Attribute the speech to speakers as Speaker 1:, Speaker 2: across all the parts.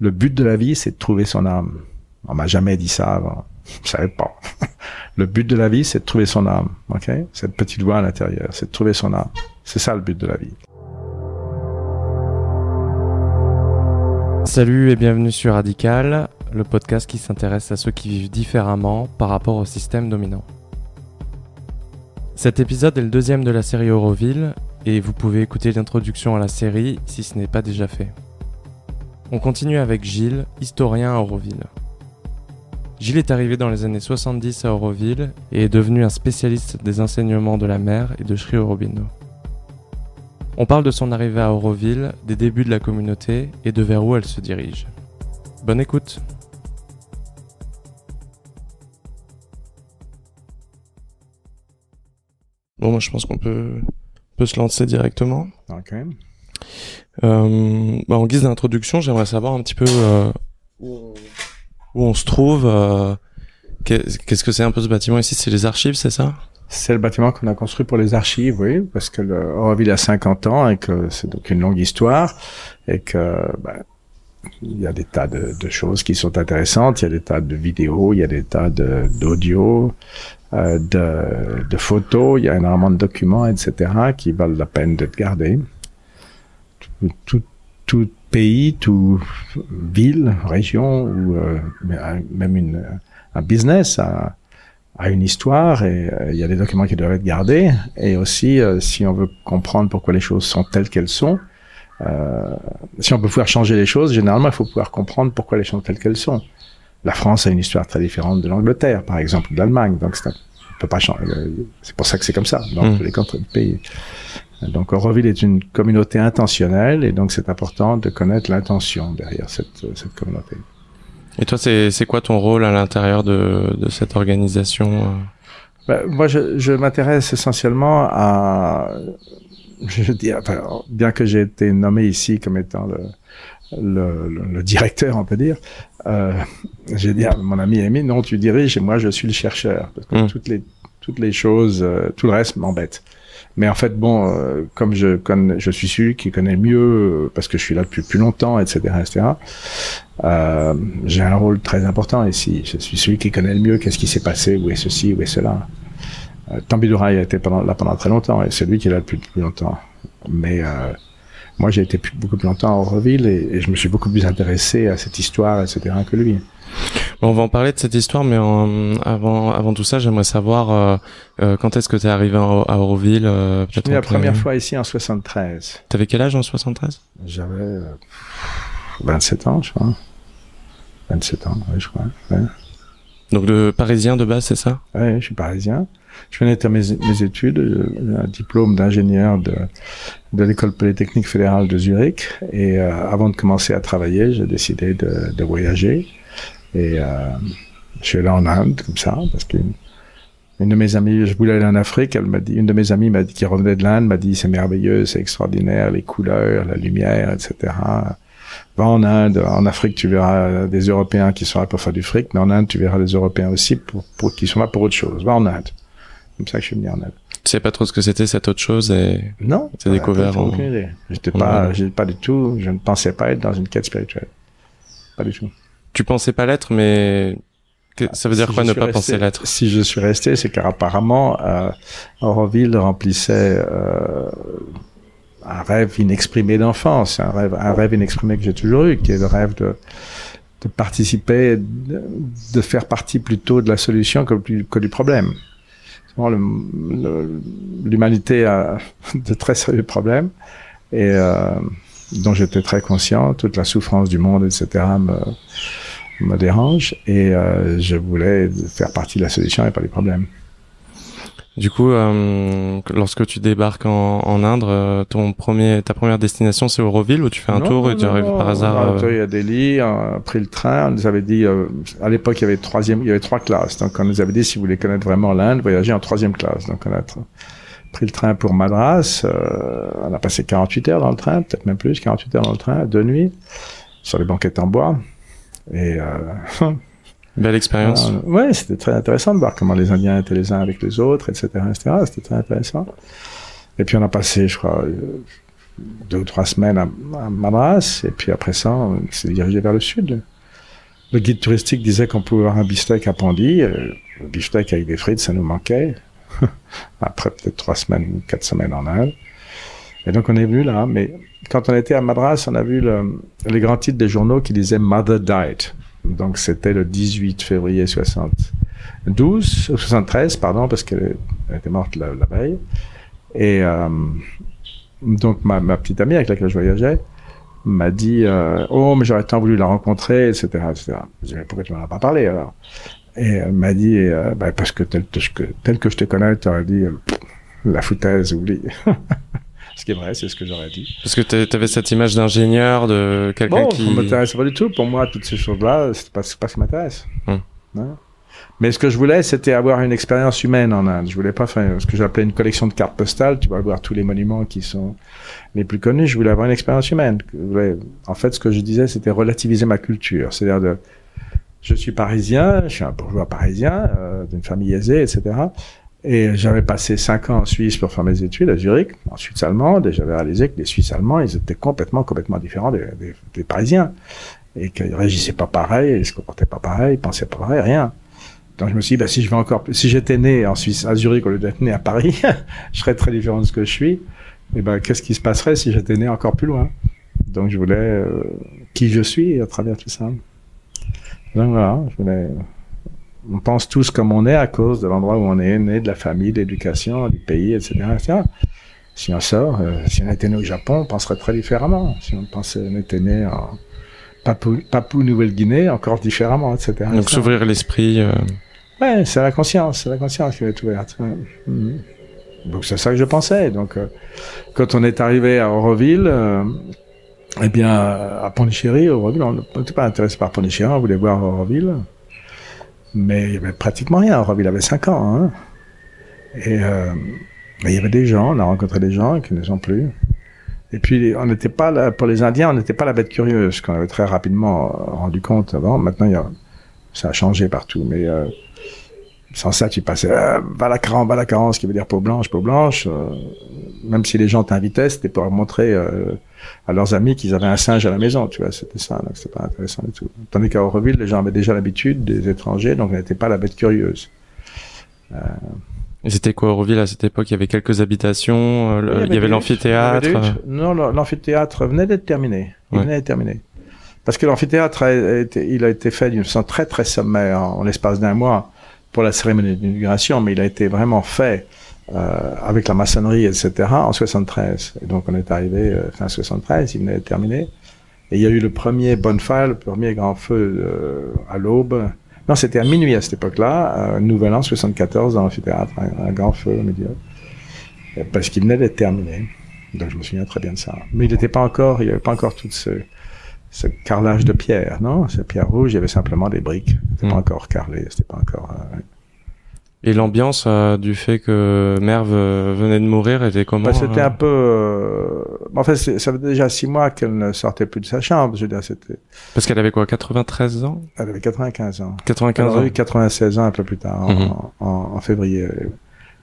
Speaker 1: le but de la vie, c'est de trouver son âme. On m'a jamais dit ça avant. Je savais pas. le but de la vie, c'est de trouver son âme. Ok? Cette petite voix à l'intérieur, c'est de trouver son âme. C'est ça le but de la vie.
Speaker 2: Salut et bienvenue sur Radical, le podcast qui s'intéresse à ceux qui vivent différemment par rapport au système dominant. Cet épisode est le deuxième de la série Euroville et vous pouvez écouter l'introduction à la série si ce n'est pas déjà fait. On continue avec Gilles, historien à Auroville. Gilles est arrivé dans les années 70 à Auroville et est devenu un spécialiste des enseignements de la mer et de Sri Aurobindo. On parle de son arrivée à Auroville, des débuts de la communauté et de vers où elle se dirige. Bonne écoute Bon, moi je pense qu'on peut, peut se lancer directement.
Speaker 1: Ok.
Speaker 2: Euh, bah, en guise d'introduction, j'aimerais savoir un petit peu euh, où, on se trouve. Euh, Qu'est-ce que c'est un peu ce bâtiment ici? C'est les archives, c'est ça?
Speaker 1: C'est le bâtiment qu'on a construit pour les archives, oui, parce que le Auroville a 50 ans et que c'est donc une longue histoire et que bah, il y a des tas de, de, choses qui sont intéressantes. Il y a des tas de vidéos, il y a des tas d'audio, euh, de, de, photos, il y a énormément de documents, etc., qui valent la peine d'être gardés tout, tout pays, tout ville, région ou euh, même une, un business a, a une histoire et euh, il y a des documents qui doivent être gardés. Et aussi, euh, si on veut comprendre pourquoi les choses sont telles qu'elles sont, si on peut pouvoir changer les choses, généralement, il faut pouvoir comprendre pourquoi les choses sont telles qu'elles sont. La France a une histoire très différente de l'Angleterre, par exemple, ou de l'Allemagne. Donc, peut pas changer. C'est pour ça que c'est comme ça dans mmh. tous les pays. Donc Auroville est une communauté intentionnelle et donc c'est important de connaître l'intention derrière cette, cette communauté.
Speaker 2: Et toi, c'est quoi ton rôle à l'intérieur de, de cette organisation euh?
Speaker 1: ben, Moi, je, je m'intéresse essentiellement à, je dis, enfin, bien que j'ai été nommé ici comme étant le, le, le, directeur, on peut dire, euh, j'ai dit à mon ami Amy, non, tu diriges et moi je suis le chercheur. Parce que mmh. toutes les toutes les choses, euh, tout le reste m'embête. Mais en fait, bon, euh, comme je suis celui qui connaît mieux euh, parce que je suis là depuis plus longtemps, etc., etc. Euh, j'ai un rôle très important ici. Je suis celui qui connaît le mieux qu'est-ce qui s'est passé, où est ceci, où est cela. Euh, a été là pendant très longtemps et c'est lui qui est là depuis plus longtemps. Mais moi, j'ai été beaucoup plus longtemps à Auroville et, et, je me suis beaucoup plus intéressé à cette histoire, etc., que lui
Speaker 2: on va en parler de cette histoire, mais avant, avant tout ça, j'aimerais savoir euh, euh, quand est-ce que tu es arrivé à, Auroville euh,
Speaker 1: Je suis la première fois ici en 73.
Speaker 2: T'avais quel âge en 73
Speaker 1: J'avais 27 ans, je crois. 27 ans, oui, je crois.
Speaker 2: Donc de parisien de base, c'est ça?
Speaker 1: Oui, je suis parisien. Je venais de mes, mes études, un diplôme d'ingénieur de, de l'école polytechnique fédérale de Zurich. Et avant de commencer à travailler, j'ai décidé de, de voyager. Et euh, je suis allé en Inde comme ça parce qu'une une de mes amies, je voulais aller en Afrique, elle m'a dit, une de mes amies m'a dit, qui revenait de l'Inde, m'a dit, c'est merveilleux, c'est extraordinaire, les couleurs, la lumière, etc. Va en Inde, en Afrique, tu verras des Européens qui sont là pour faire du fric, mais en Inde, tu verras des Européens aussi pour, pour qui sont là pour autre chose. Va en Inde. Comme ça que je suis venu en Inde.
Speaker 2: Tu sais pas trop ce que c'était cette autre chose et
Speaker 1: non,
Speaker 2: t'as découvert.
Speaker 1: En... J'étais pas, j'étais pas du tout, je ne pensais pas être dans une quête spirituelle. Pas du tout
Speaker 2: tu pensais pas l'être, mais ça veut dire quoi ne pas penser l'être?
Speaker 1: Si je suis resté, c'est car apparemment euh, Auroville remplissait euh, un rêve inexprimé d'enfance, un rêve, un rêve inexprimé que j'ai toujours eu, qui est le rêve de, de participer, de, de, faire partie plutôt de la solution que, que du problème. L'humanité a de très sérieux problèmes et euh, dont j'étais très conscient, toute la souffrance du monde, etc., me, me dérange, et euh, je voulais faire partie de la solution et pas du problème.
Speaker 2: Du coup, euh, lorsque tu débarques en, en Inde, euh, ton premier, ta première destination, c'est Auroville, où tu fais un tour et tu arrives par hasard.
Speaker 1: On a à Delhi, on a pris le train. On nous avait dit, à l'époque, il y avait troisième, il y avait trois classes. Donc, on nous avait dit, si vous voulez connaître vraiment l'Inde, voyagez en troisième classe. Donc, on a pris le train pour Madras. Euh, on a passé 48 heures dans le train, peut-être même plus, 48 heures dans le train, deux nuits, sur les banquettes en bois. Et euh,
Speaker 2: belle expérience. Euh,
Speaker 1: ouais, c'était très intéressant de voir comment les Indiens étaient les uns avec les autres, etc., etc. C'était très intéressant. Et puis on a passé, je crois, deux ou trois semaines à, Madras, et puis après ça, on s'est dirigé vers le sud. Le guide touristique disait qu'on pouvait avoir un beefsteak à Pandy. Euh, le beefsteak avec des frites, ça nous manquait. après peut-être trois semaines ou quatre semaines en Inde. Et donc on est venu là, mais quand on était à Madras, on a vu le, les grands titres des journaux qui disaient Mother Died. Donc c'était le 18 février 72, 73, pardon, parce qu'elle était morte la, veille. Et euh, donc ma, petite amie avec laquelle je voyageais m'a dit euh, oh mais j'aurais tant voulu la rencontrer, etc., etc. Je dis mais pourquoi tu m'en as pas parlé alors? Et elle m'a dit euh, bah, parce que tel, que tel que je te connais, tu aurais dit la foutaise, oublie. Ce qui est vrai, c'est ce que j'aurais dit.
Speaker 2: Parce que tu avais cette image d'ingénieur, de quelqu'un qui...
Speaker 1: Bon, ça m'intéresse pas du tout. Pour moi, toutes ces choses-là, c'est pas, pas ce qui m'intéresse. Hum. Hein? Mais ce que je voulais, c'était avoir une expérience humaine en Inde. Je voulais pas faire ce que j'appelais une collection de cartes postales. Tu vas voir tous les monuments qui sont les plus connus. Je voulais avoir une expérience humaine. En fait, ce que je disais, c'était relativiser ma culture. C'est-à-dire de, je suis parisien, je suis un bourgeois parisien, euh, d'une famille aisée, etc. Et j'avais passé cinq ans en Suisse pour faire mes études à Zurich, en Suisse allemande, et j'avais réalisé que les Suisses allemands, ils étaient complètement, complètement différents des, des, Parisiens. Et qu'ils réagissaient pas pareil, ils se comportaient pas pareil, ils pensaient pas pareil, rien. Donc je me suis dit, bah, si je vais encore, si j'étais né en Suisse, à Zurich, au lieu d'être né à Paris, je serais très différent de ce que je suis. Et ben, qu'est-ce qui se passerait si j'étais né encore plus loin? Donc je voulais, euh, qui je suis à travers tout ça. Donc voilà, je voulais, on pense tous comme on est à cause de l'endroit où on est né, de la famille, de l'éducation, du pays, etc., Si on sort, euh, si on était né au Japon, on penserait très différemment. Si on pensait, on était né en Papou, Nouvelle-Guinée, encore différemment, etc.
Speaker 2: Donc s'ouvrir l'esprit. Euh...
Speaker 1: Ouais, c'est la conscience, c'est la conscience qui va être ouverte. Mhm. Donc c'est ça que je pensais. Donc euh, quand on est arrivé à Auroville, euh, eh bien à Pondichéry, Auroville, on n'était pas intéressé par Pondichéry, on voulait voir Auroville. Mais il y avait pratiquement rien. Rob, il avait 5 ans. Hein. Et euh, il y avait des gens, on a rencontré des gens qui ne sont plus. Et puis, on n'était pas là, pour les Indiens, on n'était pas la bête curieuse, qu'on avait très rapidement rendu compte avant. Maintenant, il y a, ça a changé partout. Mais euh, sans ça, tu passais euh, Valacran, Valacran, ce qui veut dire peau blanche, peau blanche. Euh, même si les gens t'invitaient, c'était pour montrer euh, à leurs amis qu'ils avaient un singe à la maison, tu vois, c'était ça, donc c'était pas intéressant du tout. Tandis qu'à Auroville, les gens avaient déjà l'habitude des étrangers, donc on n'était pas la bête curieuse.
Speaker 2: Euh... Et c'était quoi Auroville à cette époque? Il y avait quelques habitations, euh, il y avait l'amphithéâtre.
Speaker 1: Non, l'amphithéâtre venait d'être terminé. Il venait d'être terminé. Parce que l'amphithéâtre, il a été fait d'une façon très très sommaire en l'espace d'un mois pour la cérémonie d'inauguration, mais il a été vraiment fait euh, avec la maçonnerie, etc., en 73. Et donc on est arrivé euh, fin 73, il venait de terminer. Et il y a eu le premier bonfire, le premier grand feu euh, à l'aube. Non, c'était à minuit à cette époque-là, euh, Nouvel An 74 dans l'amphithéâtre, un, un, grand feu au milieu. Parce qu'il venait d'être terminé. Donc je me souviens très bien de ça. Mais il n'était pas encore, il n'y avait pas encore tout ce, ce carrelage de pierre, non? Ces pierres rouges, il y avait simplement des briques. C'était pas hmm. encore carrelé, c'était pas encore. Euh,
Speaker 2: Et l'ambiance euh, du fait que Merve euh, venait de mourir était comment bah,
Speaker 1: C'était un peu. En fait, ça fait déjà six mois qu'elle ne sortait plus de sa chambre. Je veux dire, c'était.
Speaker 2: Parce qu'elle avait quoi, 93 ans?
Speaker 1: Elle avait 95 ans.
Speaker 2: 95
Speaker 1: elle a eu 96 ans un peu plus tard, en, mhm. en, février.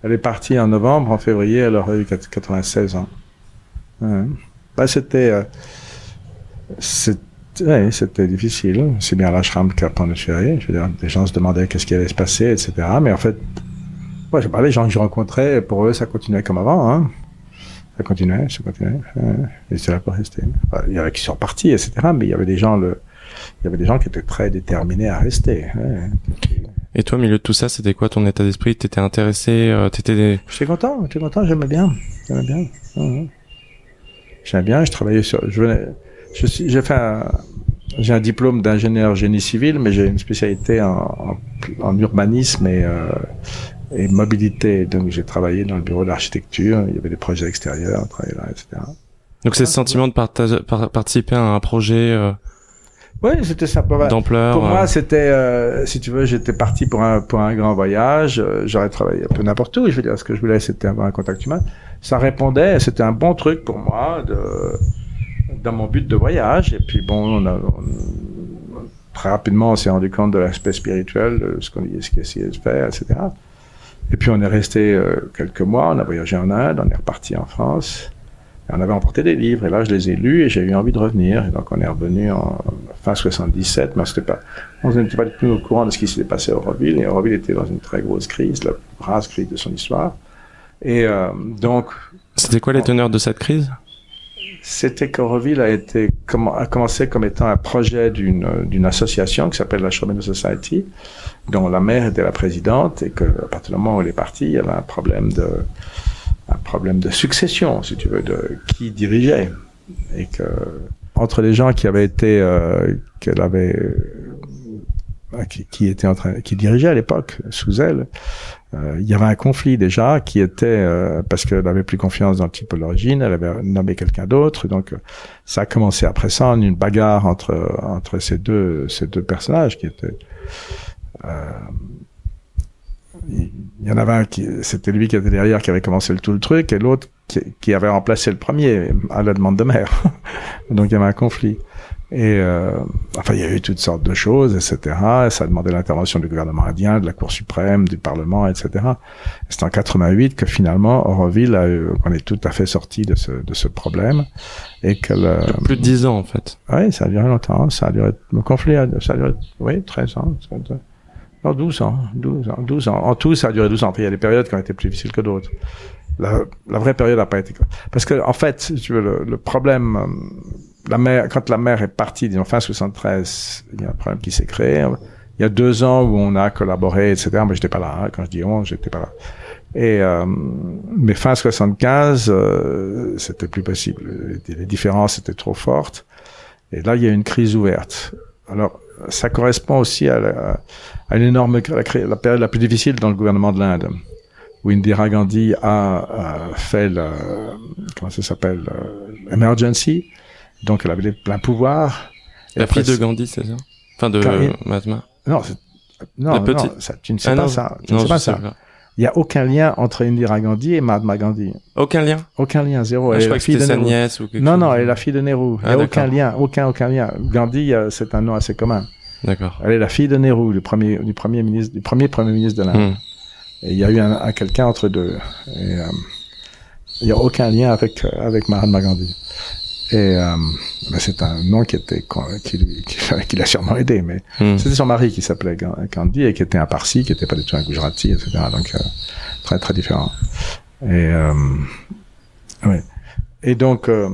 Speaker 1: Elle est partie en novembre, en février, elle aurait eu 96 ans. Ouais. Bah, c'était c'était difficile. C'est bien l'ashram qu'à Pondichéry. Je veux dire, les gens se demandaient qu'est-ce qui allait se passer, etc. Mais en fait, moi, je parlais, les gens que je rencontrais, pour eux, ça continuait comme avant. Hein. Ça continuait, ça continuait. et c'est là pour rester. il y avait qui sont partis, etc. Mais il y avait des gens, le, il y avait des gens qui étaient très déterminés à rester.
Speaker 2: Et toi, au milieu de tout ça, c'était quoi ton état d'esprit? T'étais intéressé euh, T'étais des...
Speaker 1: J'étais content, j'étais content, j'aimais bien, j'aimais bien. J'aimais bien, je travaillais sur, je venais, j'ai fait j'ai un diplôme d'ingénieur génie civil, mais j'ai une spécialité en, en, urbanisme et, euh, et mobilité. Donc j'ai travaillé dans le bureau d'architecture, il y avait des projets extérieurs, on travaillait là, etc.
Speaker 2: Donc c'est ce sentiment de partage, participer à un projet. Euh...
Speaker 1: Oui, c'était ça.
Speaker 2: D'ampleur.
Speaker 1: Pour moi, euh. c'était, euh, si tu veux, j'étais parti pour un pour un grand voyage. J'aurais travaillé un peu n'importe où. Je veux dire, ce que je voulais, c'était avoir un contact humain. Ça répondait. C'était un bon truc pour moi de dans mon but de voyage. Et puis bon, on a, très rapidement, on s'est rendu compte de l'aspect spirituel, de ce qu'on ce qu'il essayait de faire, etc. Et puis on est resté euh, quelques mois, on a voyagé en Inde, on est reparti en France. on avait emporté des livres, et là, je les ai lus, et j'ai eu envie de revenir. Et donc, on est revenu en fin 77, mais pas, on n'était pas du tout au courant de ce qui s'était passé à Auroville, et Auroville était dans une très grosse crise, la plus crise de son histoire. Et euh, donc...
Speaker 2: C'était quoi les teneurs de cette crise?
Speaker 1: C'était qu'Auroville a été a commencé comme étant un projet d'une association qui s'appelle la Showman Society, dont la mère était la présidente et que à partir du moment où elle est partie, il y avait un problème de un problème de succession, si tu veux, de qui dirigeait. Et que entre les gens qui avaient été euh, qu'elle avait qui, qui était en train qui dirigeait à l'époque sous elle euh, il y avait un conflit déjà qui était euh, parce qu'elle avait plus confiance dans le type d'origine, elle avait nommé quelqu'un d'autre, donc euh, ça a commencé après ça une bagarre entre entre ces deux ces deux personnages qui étaient. il y en avait un qui c'était lui qui était derrière qui avait commencé le tout le truc et l'autre qui, qui, avait remplacé le premier à la demande de mère. donc il y avait un conflit. Et euh, enfin, il y a eu toutes sortes de choses, etc. ça a demandé l'intervention du gouvernement indien, de la Cour suprême, du Parlement, etc. C'est en 88 que finalement, Auroville a eu, on est tout à fait sorti de ce, de ce problème. Et que le,
Speaker 2: Plus de 10 ans, en fait.
Speaker 1: Oui, ça a duré longtemps. Ça a duré, le conflit a, ça a duré, oui, 13 ans. Non, 12 ans, 12 ans, 12 ans. En tout, ça a duré 12 ans. Puis il y a des périodes qui ont été plus difficiles que d'autres. La, la, vraie période n'a pas été parce que en fait, si tu veux, le, le problème euh, la mère, quand la mère est partie, disons fin 73, il y a un problème qui s'est créé. Il y a deux ans où on a collaboré, etc. Mais j'étais pas là. Hein. Quand je dis on, j'étais pas là. Et euh, mais fin 75, euh, c'était plus possible. Les, différences étaient trop fortes. Et là, il y a une crise ouverte. Alors, ça correspond aussi à, la, une énorme la, la, période la plus difficile dans le gouvernement de l'Inde, où Indira Gandhi a, a fait le, comment ça s'appelle, euh, emergency, donc elle avait plein pouvoir.
Speaker 2: La fille de Gandhi, c'est ça Enfin de Mahatma.
Speaker 1: Non, non, petite. non ça, tu ne sais ah pas ça. Tu ne sais pas ça. Il n'y a aucun lien entre Indira Gandhi et Mahatma Gandhi.
Speaker 2: Aucun lien
Speaker 1: Aucun lien, zéro.
Speaker 2: Ah, je crois que c'était sa nièce ou quelque
Speaker 1: Non,
Speaker 2: chose.
Speaker 1: non, elle est la fille de Nehru. Il n'y a ah, aucun lien, aucun, aucun lien. Gandhi, euh, c'est un nom assez commun.
Speaker 2: D'accord.
Speaker 1: Elle est la fille de Nehru, du premier, du premier ministre, du premier premier ministre de l'Inde. Hmm. Et il y a eu un, un quelqu'un entre deux. Et, euh, il n'y a aucun lien avec, euh, avec Mahatma Gandhi. Et euh, ben c'est un nom qui était qui, qui, qui l'a sûrement aidé, mais hmm. c'était son mari qui s'appelait Gandhi et qui était un Parsi, qui était pas du tout un Gujarati, etc. Donc euh, très très différent. Et euh, ouais. Et donc euh,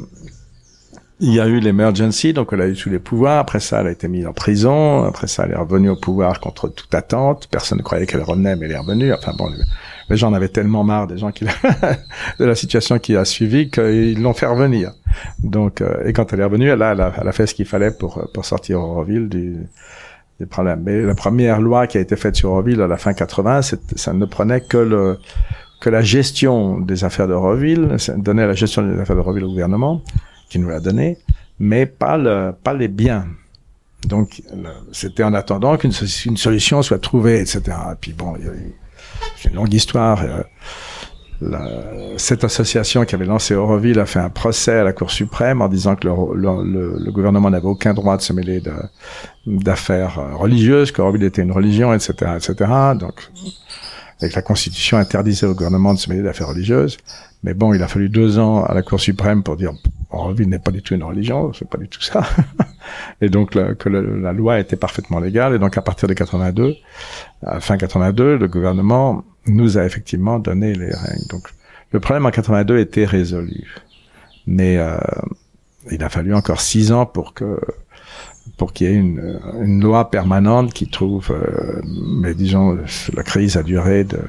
Speaker 1: il y a eu l'emergency, donc elle a eu tous les pouvoirs. Après ça, elle a été mise en prison. Après ça, elle est revenue au pouvoir contre toute attente. Personne ne croyait qu'elle revenait, mais elle est revenue. Enfin bon, les gens en avaient tellement marre des gens qui de la situation qui a suivi qu'ils l'ont fait revenir. Donc, euh, et quand elle est revenue, elle a, elle a, fait ce qu'il fallait pour pour sortir Auroville du des problèmes. Mais la première loi qui a été faite sur Auroville à la fin 80, ça ne prenait que le que la gestion des affaires d'Auroville, donnait la gestion des affaires d'Auroville au gouvernement, qui nous l'a donné, mais pas le pas les biens. Donc, c'était en attendant qu'une une solution soit trouvée, etc. Et puis bon, il y a eu une longue histoire. Euh, cette association qui avait lancé Auroville a fait un procès à la Cour suprême en disant que le, gouvernement n'avait aucun droit de se mêler d'affaires euh, religieuses, qu'Auroville était une religion, etc., etc. Donc, avec la Constitution interdisait au gouvernement de se mêler d'affaires religieuses. Mais bon, il a fallu deux ans à la Cour suprême pour dire Auroville n'est pas du tout une religion, c'est pas du tout ça. et donc que la loi était parfaitement légale. Et donc à partir de 82, à fin 82, le gouvernement nous a effectivement donné les règles. Donc le problème en 82 était résolu, mais euh, il a fallu encore six ans pour que pour qu'il y ait une, une, loi permanente qui trouve, euh, mais disons, la crise a duré de,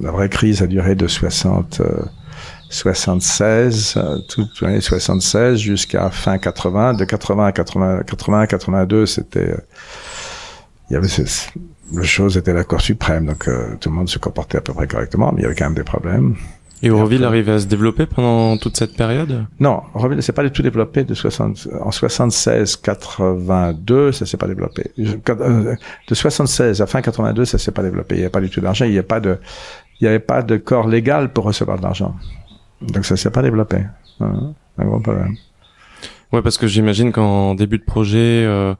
Speaker 1: la vraie crise a duré de 60, 76, euh, toute l'année 76 jusqu'à fin 80. De 80 à 80, 80 82, c'était, euh, il y avait, la chose était la Cour suprême, donc euh, tout le monde se comportait à peu près correctement, mais il y avait quand même des problèmes.
Speaker 2: Et Auroville arrivait à se développer pendant toute cette période?
Speaker 1: Non, Auroville ne s'est pas du tout développé de 60, en 76, 82, ça s'est pas développé. De 76 à fin 82, ça s'est pas développé. Il n'y avait pas du tout d'argent, il n'y avait pas de, il n'y avait pas de corps légal pour recevoir de l'argent. Donc ça s'est pas développé. un gros problème.
Speaker 2: Ouais, parce que j'imagine qu'en début de projet, euh,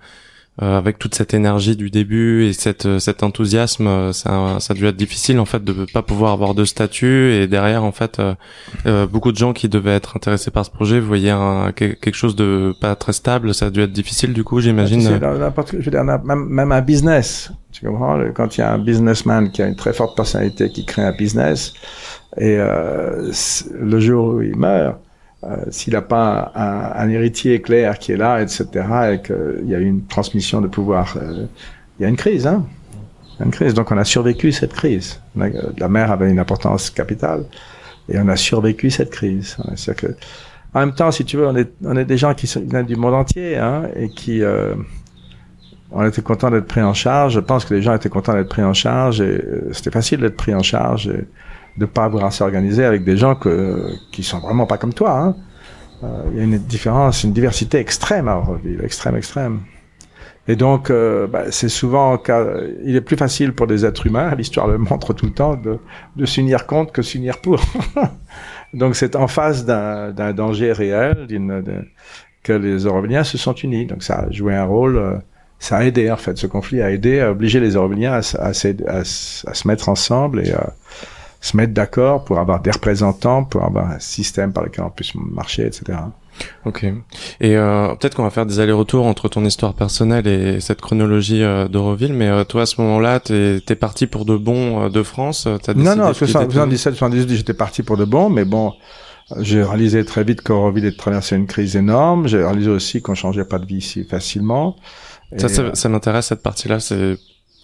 Speaker 2: euh, avec toute cette énergie du début et cette, euh, cet enthousiasme, euh, ça, ça a dû être difficile en fait de pas pouvoir avoir de statut et derrière en fait beaucoup de gens qui devaient être intéressés par ce projet voyaient quelque chose de pas très stable. Ça a dû être difficile du coup, j'imagine.
Speaker 1: Je veux dire, même, même un business, tu comprends Quand il y a un businessman qui a une très forte personnalité qui crée un business et le jour où il meurt euh, s'il n'a pas un, héritier clair qui est là, etc., et qu'il y a une transmission de pouvoir, euh, il y a une crise, hein? Une crise. Donc on a survécu cette crise. La mer avait une importance capitale et on a survécu cette crise. cest que, en même temps, si tu veux, on est, on est des gens qui viennent du monde entier hein, et qui, euh, on était content d'être pris en charge. Je pense que les gens étaient contents d'être pris en charge et euh, c'était facile d'être pris en charge. Et, de pas avoir à s'organiser avec des gens que, qui sont vraiment pas comme toi. Hein. Euh, il y a une différence, une diversité extrême à Auroville, extrême, extrême. Et donc, euh, bah, c'est souvent, il est plus facile pour des êtres humains, l'histoire le montre tout le temps, de, de s'unir contre que s'unir pour. donc, c'est en face d'un danger réel que les Auroviliens se sont unis. Donc, ça a joué un rôle, euh, ça a aidé, en fait, ce conflit a aidé à obliger les Auroviliens à, à, à, à se mettre ensemble et à se mettre d'accord pour avoir des représentants, pour avoir un système par lequel on puisse marcher, etc.
Speaker 2: Ok. Et euh, peut-être qu'on va faire des allers-retours entre ton histoire personnelle et cette chronologie euh, d'Euroville, mais euh, toi à ce moment-là, t'es es parti pour de bon euh, de France.
Speaker 1: As non, non, que 77, 78, j'étais parti pour de bon, mais bon, j'ai réalisé très vite qu'Euroville traversé une crise énorme. J'ai réalisé aussi qu'on changeait pas de vie si facilement.
Speaker 2: Ça, ça, ça m'intéresse cette partie-là. C'est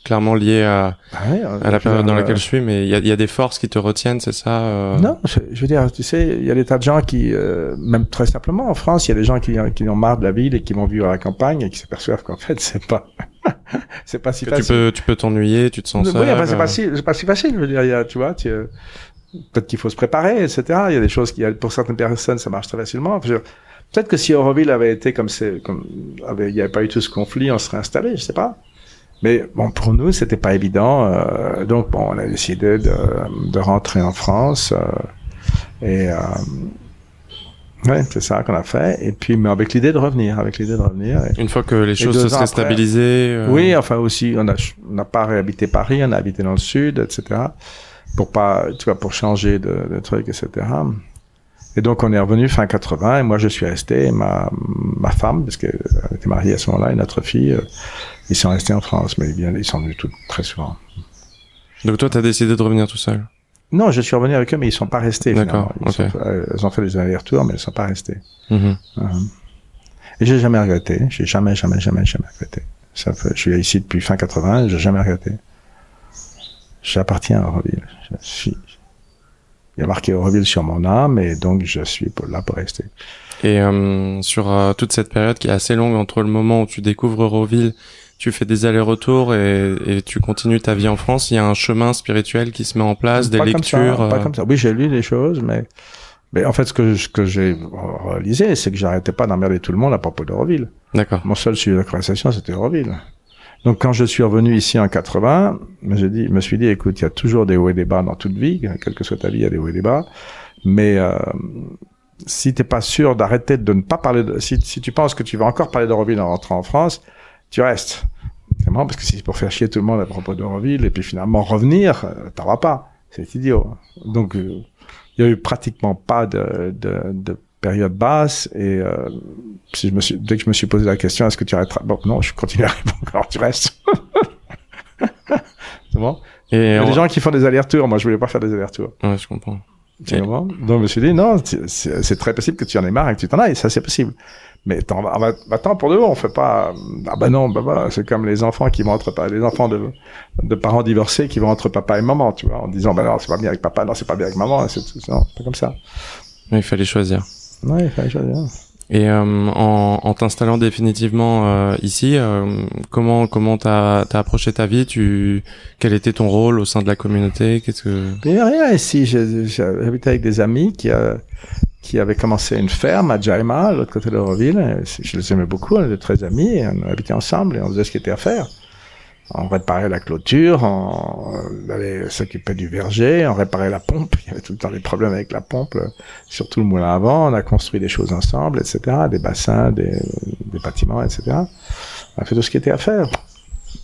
Speaker 2: clairement lié à, ah euh, à la période dans laquelle je suis, mais il y a, y a, des forces qui te retiennent, c'est ça euh...
Speaker 1: Non, je, veux dire, tu sais, il y a des tas de gens qui, euh, même très simplement en France, il y a des gens qui, qui ont marre de la ville et qui vont vivre à la campagne et qui s'aperçoivent qu'en fait, c'est pas, c'est pas si facile.
Speaker 2: Tu peux, tu peux t'ennuyer, tu te sens seul.
Speaker 1: Oui, enfin, c'est pas si, c'est pas si facile. Je veux dire, il y a, tu vois, tu, peut-être qu'il faut se préparer, etc. Il y a des choses qui, pour certaines personnes, ça marche très facilement. Peut-être que si Auroville avait été comme c'est, comme, avait, il n'y avait pas eu tout ce conflit, on serait installé, je sais pas. Mais bon, pour nous, c'était pas évident. Euh, donc bon, on a décidé de, de rentrer en France. Euh, et euh, ouais, c'est ça qu'on a fait. Et puis, mais avec l'idée de revenir, avec l'idée de revenir.
Speaker 2: Une fois que les choses se seraient stabilisées.
Speaker 1: Euh, oui, enfin aussi, on n'a pas réhabité Paris, on a habité dans le sud, etc. Pour pas, tu vois, pour changer de, de trucs, etc. Et donc on est revenu fin 80 et moi je suis resté, ma, ma femme, parce qu'elle était mariée à ce moment-là, et notre fille, euh, ils sont restés en France, mais bien, ils sont venus tout, très souvent.
Speaker 2: Donc toi, tu as décidé de revenir tout seul?
Speaker 1: Non, je suis revenu avec eux, mais ils sont pas restés. D'accord. Ils, euh, ils, ont fait des allers-retours, mais ils sont pas restés. Mm Et j'ai jamais regretté. J'ai jamais, jamais, jamais, jamais regretté. Ça fait, je suis ici depuis fin 80, j'ai jamais regretté. J'appartiens à Auroville. Je suis, il y a marqué Auroville sur mon âme et donc je suis là pour rester.
Speaker 2: Et euh, sur euh, toute cette période qui est assez longue entre le moment où tu découvres Auroville, tu fais des allers-retours et, et, tu continues ta vie en France, il y a un chemin spirituel qui se met en place, des lectures.
Speaker 1: pas euh, comme ça. Oui, j'ai lu des choses, mais mais en fait, ce que, ce que j'ai réalisé, c'est que j'arrêtais pas d'emmerder tout le monde à propos d'Auroville.
Speaker 2: D'accord.
Speaker 1: Mon seul sujet de conversation, c'était Auroville. Donc quand je suis revenu ici en 80, je me suis dit, écoute, il y a toujours des hauts et des bas dans toute vie, quelle que soit ta vie, il y a des hauts et des bas. Mais euh, si t'es pas sûr d'arrêter de ne pas parler de, si, tu penses que tu vas encore parler d'Euroville en rentrant en France, tu restes. C'est marrant parce que c'est pour faire chier tout le monde à propos d'Euroville et puis finalement revenir, euh, t'en vas pas. C'est idiot. Donc euh, il y a eu pratiquement pas de, de, de période basse et euh, si je me suis, dès que je me suis posé la question est-ce que tu arrêteras? Bon non je continue à répondre alors tu restes. C'est bon? Et il y a des gens qui font des allers-retours. Moi je voulais pas faire des allers-retours.
Speaker 2: Ouais je comprends.
Speaker 1: Et... donc je me suis dit non c'est très possible que tu en aies marre et que tu t'en ailles. Ça c'est possible. Mais attends, va, pour de bon, on fait pas. Ah bah non, bah, bah c'est comme les enfants qui vont entre les enfants de, de parents divorcés qui vont entre papa et maman, tu vois, en disant bah non c'est pas bien avec papa, non c'est pas bien avec maman, c'est pas comme ça.
Speaker 2: Mais il fallait choisir.
Speaker 1: Ouais, il fallait choisir.
Speaker 2: Et euh, en, en t'installant définitivement euh, ici, euh, comment comment t'as as approché ta vie? Tu quel était ton rôle au sein de la communauté? Qu'est-ce que
Speaker 1: Mais rien ici. J'habitais avec des amis qui qui avaient commencé une ferme à Jaima, à l'autre côté de l'Euroville. Je les aimais beaucoup, on était très amis, on habitait ensemble et on faisait ce qui était à faire. On réparait la clôture, on, allait s'occuper du verger, on réparait la pompe. Il y avait tout le temps des problèmes avec la pompe, surtout le moulin avant. On a construit des choses ensemble, etc. Des bassins, des, des bâtiments, etc. On a fait tout ce qui était à faire.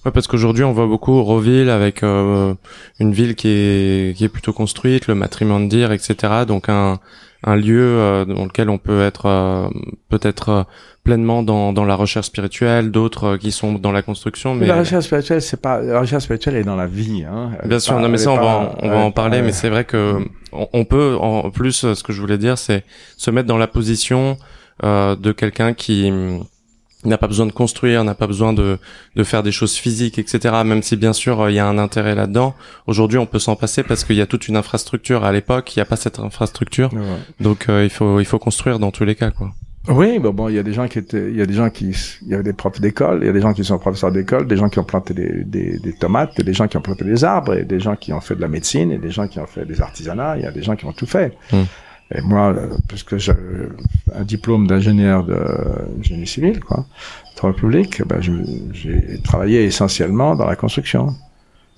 Speaker 2: Ouais, parce qu'aujourd'hui on voit beaucoup Roville avec euh, une ville qui est qui est plutôt construite, le matrimoine dire, etc. Donc un un lieu euh, dans lequel on peut être euh, peut-être pleinement dans dans la recherche spirituelle, d'autres qui sont dans la construction. Mais
Speaker 1: la recherche spirituelle, c'est pas la recherche spirituelle est dans la vie. Hein.
Speaker 2: Bien sûr, non mais ça on va en, on va en parler, mais c'est vrai que on, peut en plus ce que je voulais dire, c'est se mettre dans la position de quelqu'un qui n'a pas besoin de construire, n'a pas besoin de, de faire des choses physiques, etc. Même si bien sûr euh, il y a un intérêt là-dedans. Aujourd'hui, on peut s'en passer parce qu'il y a toute une infrastructure. À l'époque, il n'y a pas cette infrastructure, donc euh, il faut il faut construire dans tous les cas, quoi.
Speaker 1: Oui, bon, bon, il y a des gens qui étaient, il y a des gens qui, il y avait des profs d'école, il y a des gens qui sont professeurs d'école, des gens qui ont planté des, des, des tomates, des gens qui ont planté des arbres, et des gens qui ont fait de la médecine, et des gens qui ont fait des artisanats. Il y a des gens qui ont tout fait. Hmm. Et moi, euh, puisque j'ai un diplôme d'ingénieur de génie civil, quoi, travaux public, ben j'ai travaillé essentiellement dans la construction.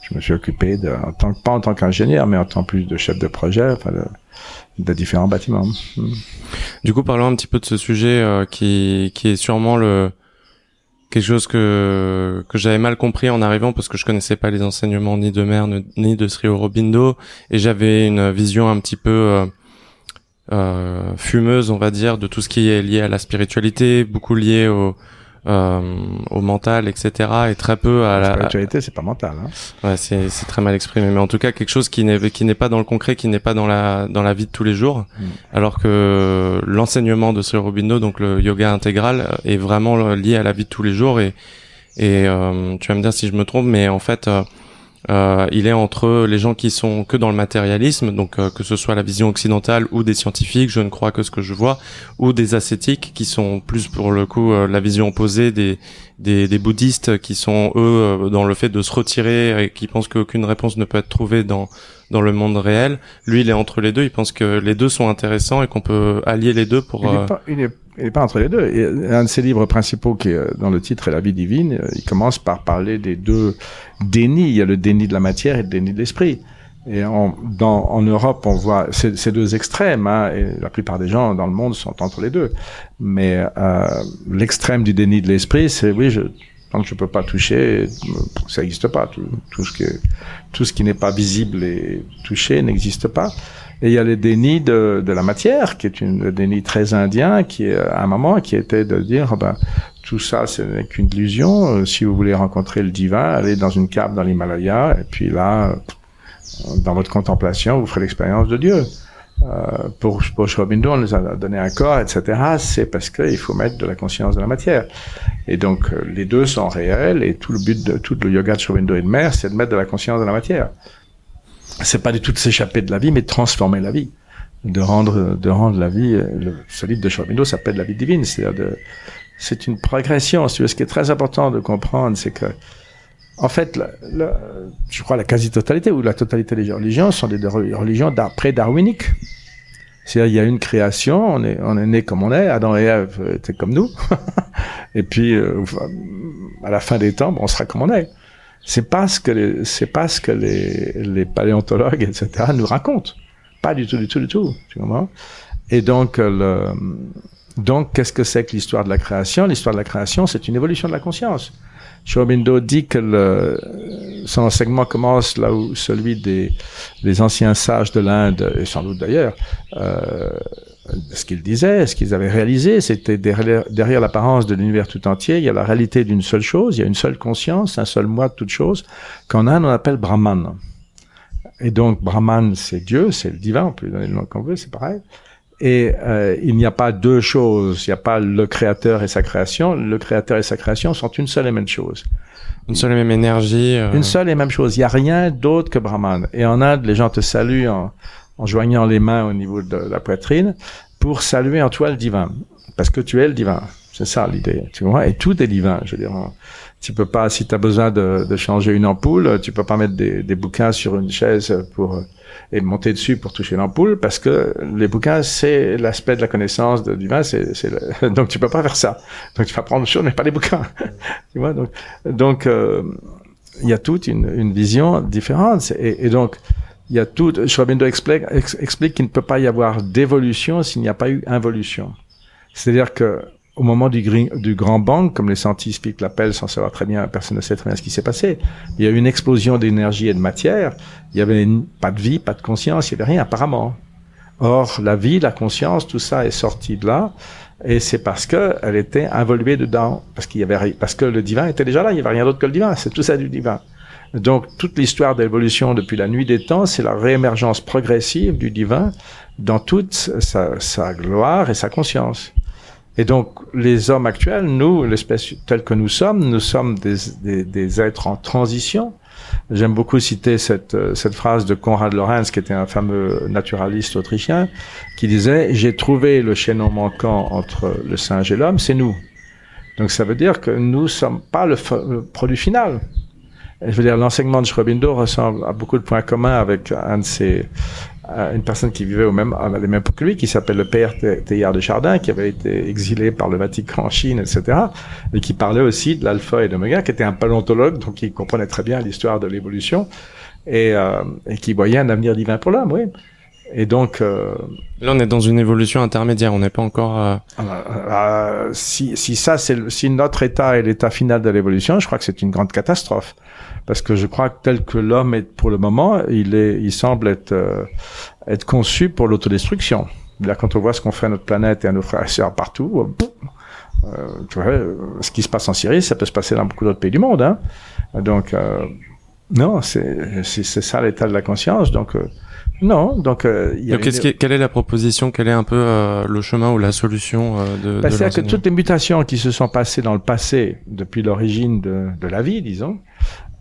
Speaker 1: Je me suis occupé de, pas en tant qu'ingénieur, mais en tant plus de chef de projet, enfin de, différents bâtiments. Hmm.
Speaker 2: Du coup, parlons un petit peu de ce sujet euh, qui, est sûrement le quelque chose que que j'avais mal compris en arrivant parce que je connaissais pas les enseignements ni de mère ni de Sri Aurobindo et j'avais une vision un petit peu euh, euh, fumeuse, on va dire, de tout ce qui est lié à la spiritualité, beaucoup lié au euh, au mental, etc. Et très peu à la,
Speaker 1: spiritualité, c'est pas mental. Hein.
Speaker 2: Ouais, c'est c'est très mal exprimé, mais en tout cas quelque chose qui n'est qui n'est pas dans le concret, qui n'est pas dans la dans la vie de tous les jours, mm. alors que l'enseignement de Sri Aurobindo, donc le yoga intégral, est vraiment lié à la vie de tous les jours et et euh, tu vas me dire si je me trompe, mais en fait euh, il est entre les gens qui sont que dans le matérialisme, donc euh, que ce soit la vision occidentale ou des scientifiques, je ne crois que ce que je vois, ou des ascétiques qui sont plus pour le coup euh, la vision opposée des, des, des bouddhistes qui sont eux dans le fait de se retirer et qui pensent qu'aucune réponse ne peut être trouvée dans dans le monde réel. Lui, il est entre les deux. Il pense que les deux sont intéressants et qu'on peut allier les deux pour.
Speaker 1: Il est il n'est pas entre les deux. Et un de ses livres principaux, qui est dans le titre est La vie divine, euh, il commence par parler des deux dénis. Il y a le déni de la matière et le déni de l'esprit. Et en, dans, en Europe, on voit ces, deux extrêmes, hein, et la plupart des gens dans le monde sont entre les deux. Mais euh, l'extrême du déni de l'esprit, c'est oui, je, tant que je peux pas toucher, ça n'existe pas. Tout, tout, ce que, tout ce qui n'est pas visible et touché n'existe pas. Et il y a le déni de, de la matière, qui est une, le déni très indien, qui est à un moment qui était de dire, ben, tout ça, ce n'est qu'une illusion. Euh, si vous voulez rencontrer le divin, allez dans une cave dans l'Himalaya, et puis là, dans votre contemplation, vous ferez l'expérience de Dieu. Euh, pour, pour on nous a donné un corps, etc. C'est parce qu'il faut mettre de la conscience de la matière. Et donc, euh, les deux sont réels, et tout le but de tout le yoga de Shrobindo et de mer, c'est de mettre de la conscience de la matière c'est pas du tout de s'échapper de la vie, mais de transformer la vie, de rendre, de rendre la vie. Le, ce livre de Charbonneau s'appelle la vie divine, c'est-à-dire de, c'est une progression. Ce qui est très important de comprendre, c'est que, en fait, je crois la quasi-totalité ou la totalité des religions sont des, religions pré-darwiniques. C'est-à-dire, il y a une création, on est, on est né comme on est, Adam et Ève étaient comme nous, et puis, euh, à la fin des temps, on sera comme on est. C'est pas ce que c'est pas ce que les, les paléontologues etc nous racontent. Pas du tout, du tout, du tout. Tu Et donc le, donc qu'est-ce que c'est que l'histoire de la création? L'histoire de la création, c'est une évolution de la conscience. Shaubindo dit que son enseignement commence là où celui des, anciens sages de l'Inde, et sans doute d'ailleurs, euh, ce qu'ils disaient, ce qu'ils avaient réalisé, c'était derrière, l'apparence de l'univers tout entier, il y a la réalité d'une seule chose, il y a une seule conscience, un seul moi de toute chose, qu'en Inde on appelle Brahman. Et donc Brahman, c'est Dieu, c'est le divin, on peut donner le nom qu'on veut, c'est pareil. Et euh, il n'y a pas deux choses, il n'y a pas le créateur et sa création, le créateur et sa création sont une seule et même chose.
Speaker 2: Une seule et même énergie.
Speaker 1: Euh. Une seule et même chose, il n'y a rien d'autre que Brahman. Et en Inde, les gens te saluent en, en joignant les mains au niveau de la poitrine pour saluer en toi le divin. Parce que tu es le divin. C'est ça l'idée, tu vois? Et tout est divin, je veux dire. Tu peux pas, si tu as besoin de, de, changer une ampoule, tu peux pas mettre des, des, bouquins sur une chaise pour et monter dessus pour toucher l'ampoule, parce que les bouquins, c'est l'aspect de la connaissance de divin. C'est, donc tu peux pas faire ça. Donc tu vas prendre chose, mais pas les bouquins. tu vois. Donc, donc euh, il y a toute une, une vision différente. Et, et, donc, il y a tout. Schrobindo explique, explique qu'il ne peut pas y avoir d'évolution s'il n'y a pas eu involution. C'est-à-dire que au moment du, grand bang, comme les scientifiques l'appellent sans savoir très bien, personne ne sait très bien ce qui s'est passé, il y a eu une explosion d'énergie et de matière. Il y avait pas de vie, pas de conscience, il y avait rien apparemment. Or, la vie, la conscience, tout ça est sorti de là. Et c'est parce que elle était involuée dedans, parce qu'il y avait, parce que le divin était déjà là. Il y avait rien d'autre que le divin. C'est tout ça du divin. Donc, toute l'histoire d'évolution depuis la nuit des temps, c'est la réémergence progressive du divin dans toute sa gloire et sa conscience. Et donc, les hommes actuels, nous, l'espèce telle que nous sommes, nous sommes des, des, des êtres en transition. J'aime beaucoup citer cette, euh, cette phrase de Konrad Lorenz, qui était un fameux naturaliste autrichien, qui disait « J'ai trouvé le chaînon manquant entre le singe et l'homme, c'est nous ». Donc ça veut dire que nous sommes pas le, le produit final. Je veux dire, l'enseignement de Schrobindo ressemble à beaucoup de points communs avec un de ses, une personne qui vivait au même, à la même époque que lui, qui s'appelle le père Théard de Chardin, qui avait été exilé par le Vatican en Chine, etc., et qui parlait aussi de l'alpha et de l'oméga, qui était un paléontologue, donc qui comprenait très bien l'histoire de l'évolution, et, euh, et, qui voyait un avenir divin pour l'homme, oui. Et donc... Euh,
Speaker 2: Là, on est dans une évolution intermédiaire, on n'est pas encore...
Speaker 1: Euh... Si, si ça, c'est si notre état est l'état final de l'évolution, je crois que c'est une grande catastrophe parce que je crois que tel que l'homme est pour le moment, il est, il semble être euh, être conçu pour l'autodestruction. Là, quand on voit ce qu'on fait à notre planète et à nos frères et sœurs partout, euh, euh tu vois, ce qui se passe en Syrie, ça peut se passer dans beaucoup d'autres pays du monde. Hein. Donc, euh, non, c'est c'est ça l'état de la conscience. Donc non, donc. Euh,
Speaker 2: donc quelle est la proposition? Quel est un peu euh, le chemin ou la solution euh, de,
Speaker 1: bah, C'est-à-dire que toutes les mutations qui se sont passées dans le passé, depuis l'origine de, de, la vie, disons,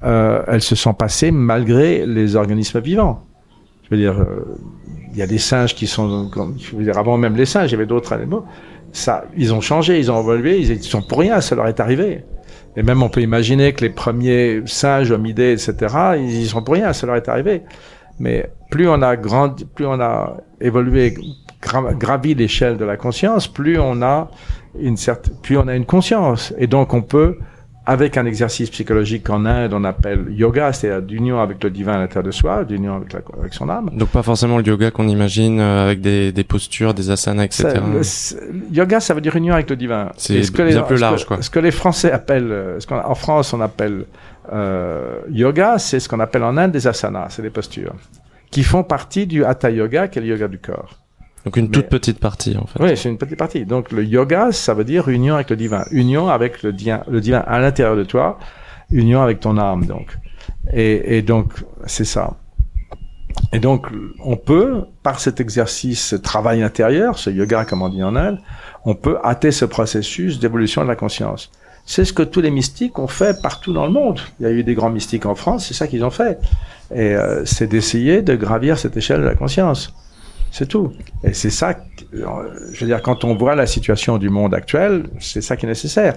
Speaker 1: euh, elles se sont passées malgré les organismes vivants. Je veux dire, euh, il y a des singes qui sont, je veux dire, avant même les singes, il y avait d'autres animaux. Ça, ils ont changé, ils ont évolué, ils sont pour rien, ça leur est arrivé. Et même on peut imaginer que les premiers singes, homidés, etc., ils sont pour rien, ça leur est arrivé. Mais plus on a grandi, plus on a évolué, gravi l'échelle de la conscience, plus on a une certaine, plus on a une conscience. Et donc on peut avec un exercice psychologique qu'en Inde on appelle yoga, c'est-à-dire d'union avec le divin à l'intérieur de soi, d'union avec, avec, son âme.
Speaker 2: Donc pas forcément le yoga qu'on imagine euh, avec des, des, postures, des asanas, etc.
Speaker 1: yoga, ça veut dire union avec le divin.
Speaker 2: C'est bien les, plus large, quoi.
Speaker 1: Ce que les Français appellent, euh, ce qu'en France on appelle euh, yoga, c'est ce qu'on appelle en Inde des asanas, c'est des postures qui font partie du hatha yoga, qui est le yoga du corps.
Speaker 2: Donc une toute petite partie en fait.
Speaker 1: Oui, c'est une petite partie. Donc le yoga, ça veut dire union avec le divin, union avec le, divin, le divin à l'intérieur de toi, union avec ton âme donc. Et, et donc c'est ça. Et donc on peut, par cet exercice, ce travail intérieur, ce yoga comme on dit en Inde, on peut hâter ce processus d'évolution de la conscience. C'est ce que tous les mystiques ont fait partout dans le monde. Il y a eu des grands mystiques en France, c'est ça qu'ils ont fait. Et euh, c'est d'essayer de gravir cette échelle de la conscience. C'est tout. Et c'est ça, je veux dire, quand on voit la situation du monde actuel, c'est ça qui est nécessaire.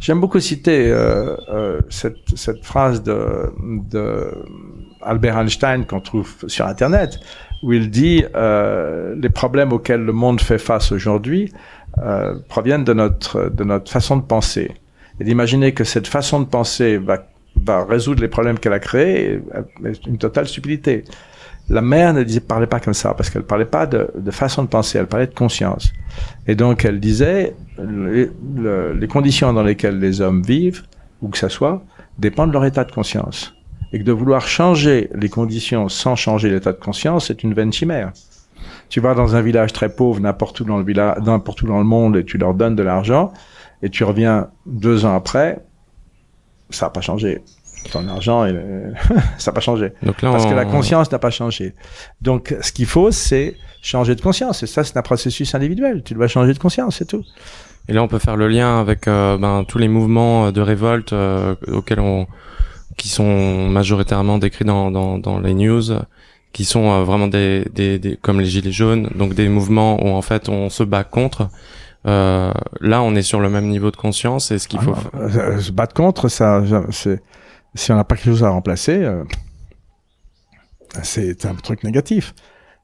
Speaker 1: J'aime beaucoup citer euh, euh, cette, cette, phrase de, de Albert Einstein qu'on trouve sur Internet, où il dit euh, les problèmes auxquels le monde fait face aujourd'hui euh, proviennent de notre de notre façon de penser. Et d'imaginer que cette façon de penser va va résoudre les problèmes qu'elle a créés, une totale stupidité. La mère ne disait, parlait pas comme ça parce qu'elle parlait pas de, de, façon de penser, elle parlait de conscience. Et donc elle disait les, conditions dans lesquelles les hommes vivent, où que ça soit, dépendent de leur état de conscience. Et que de vouloir changer les conditions sans changer l'état de conscience, c'est une vaine chimère. Tu vas dans un village très pauvre, n'importe où dans le village, n'importe où dans le monde, et tu leur donnes de l'argent, et tu reviens deux ans après, ça n'a pas changé ton argent, ça n'a pas changé. Donc là, Parce que la conscience n'a pas changé. Donc, ce qu'il faut, c'est changer de conscience. Et ça, c'est un processus individuel. Tu dois changer de conscience, c'est tout.
Speaker 2: Et là, on peut faire le lien avec euh, ben, tous les mouvements de révolte euh, auxquels on, qui sont majoritairement décrits dans, dans, dans les news, qui sont euh, vraiment des, des, des, comme les gilets jaunes, donc des mouvements où en fait on se bat contre. là, on est sur le même niveau de conscience. Et ce qu'il ah
Speaker 1: faut se battre contre, ça, c'est si on n'a pas quelque chose à remplacer, euh, c'est un truc négatif.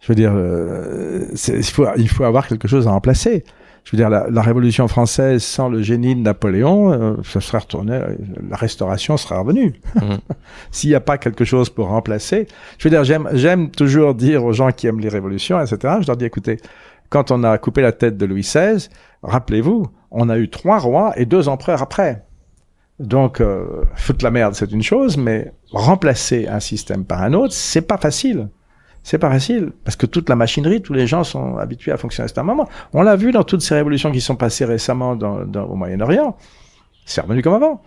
Speaker 1: Je veux dire, euh, il, faut, il faut avoir quelque chose à remplacer. je veux dire, la, la, Révolution française sans le génie de Napoléon, euh, ça serait retourné, la Restauration serait revenue. Mhm. S'il n'y a pas quelque chose pour remplacer, je veux dire, j'aime, j'aime toujours dire aux gens qui aiment les révolutions, etc. Je leur dis, écoutez, quand on a coupé la tête de Louis XVI, rappelez-vous, on a eu trois rois et deux empereurs après. Donc, euh, foutre la merde, c'est une chose, mais remplacer un système par un autre, c'est pas facile. C'est pas facile parce que toute la machinerie, tous les gens sont habitués à fonctionner à un moment. On l'a vu dans toutes ces révolutions qui sont passées récemment dans, dans, au Moyen-Orient. C'est revenu comme avant.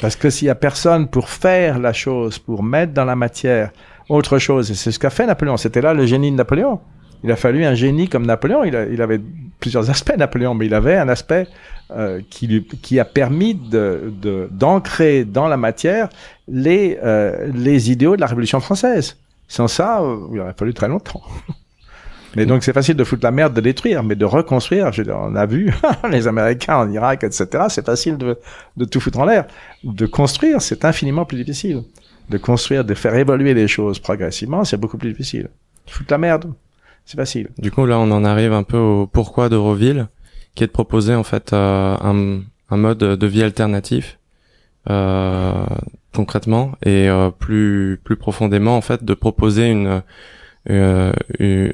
Speaker 1: Parce que s'il y a personne pour faire la chose, pour mettre dans la matière autre chose, et c'est ce qu'a fait Napoléon. C'était là le génie de Napoléon. Il a fallu un génie comme Napoléon. Il, a, il avait plusieurs aspects Napoléon, mais il avait un aspect euh, qui, lui, qui a permis de d'ancrer dans la matière les euh, les idéaux de la Révolution française. Sans ça, euh, il aurait fallu très longtemps. Mais donc c'est facile de foutre la merde, de détruire, mais de reconstruire, je on a vu les Américains en Irak, etc. C'est facile de, de tout foutre en l'air. De construire, c'est infiniment plus difficile. De construire, de faire évoluer les choses progressivement, c'est beaucoup plus difficile. Foutre la merde, c'est facile.
Speaker 2: Du coup, là, on en arrive un peu au pourquoi d'Euroville, qui est de proposer en fait euh, un, un, mode de vie alternatif euh, concrètement et euh, plus plus profondément en fait de proposer une euh,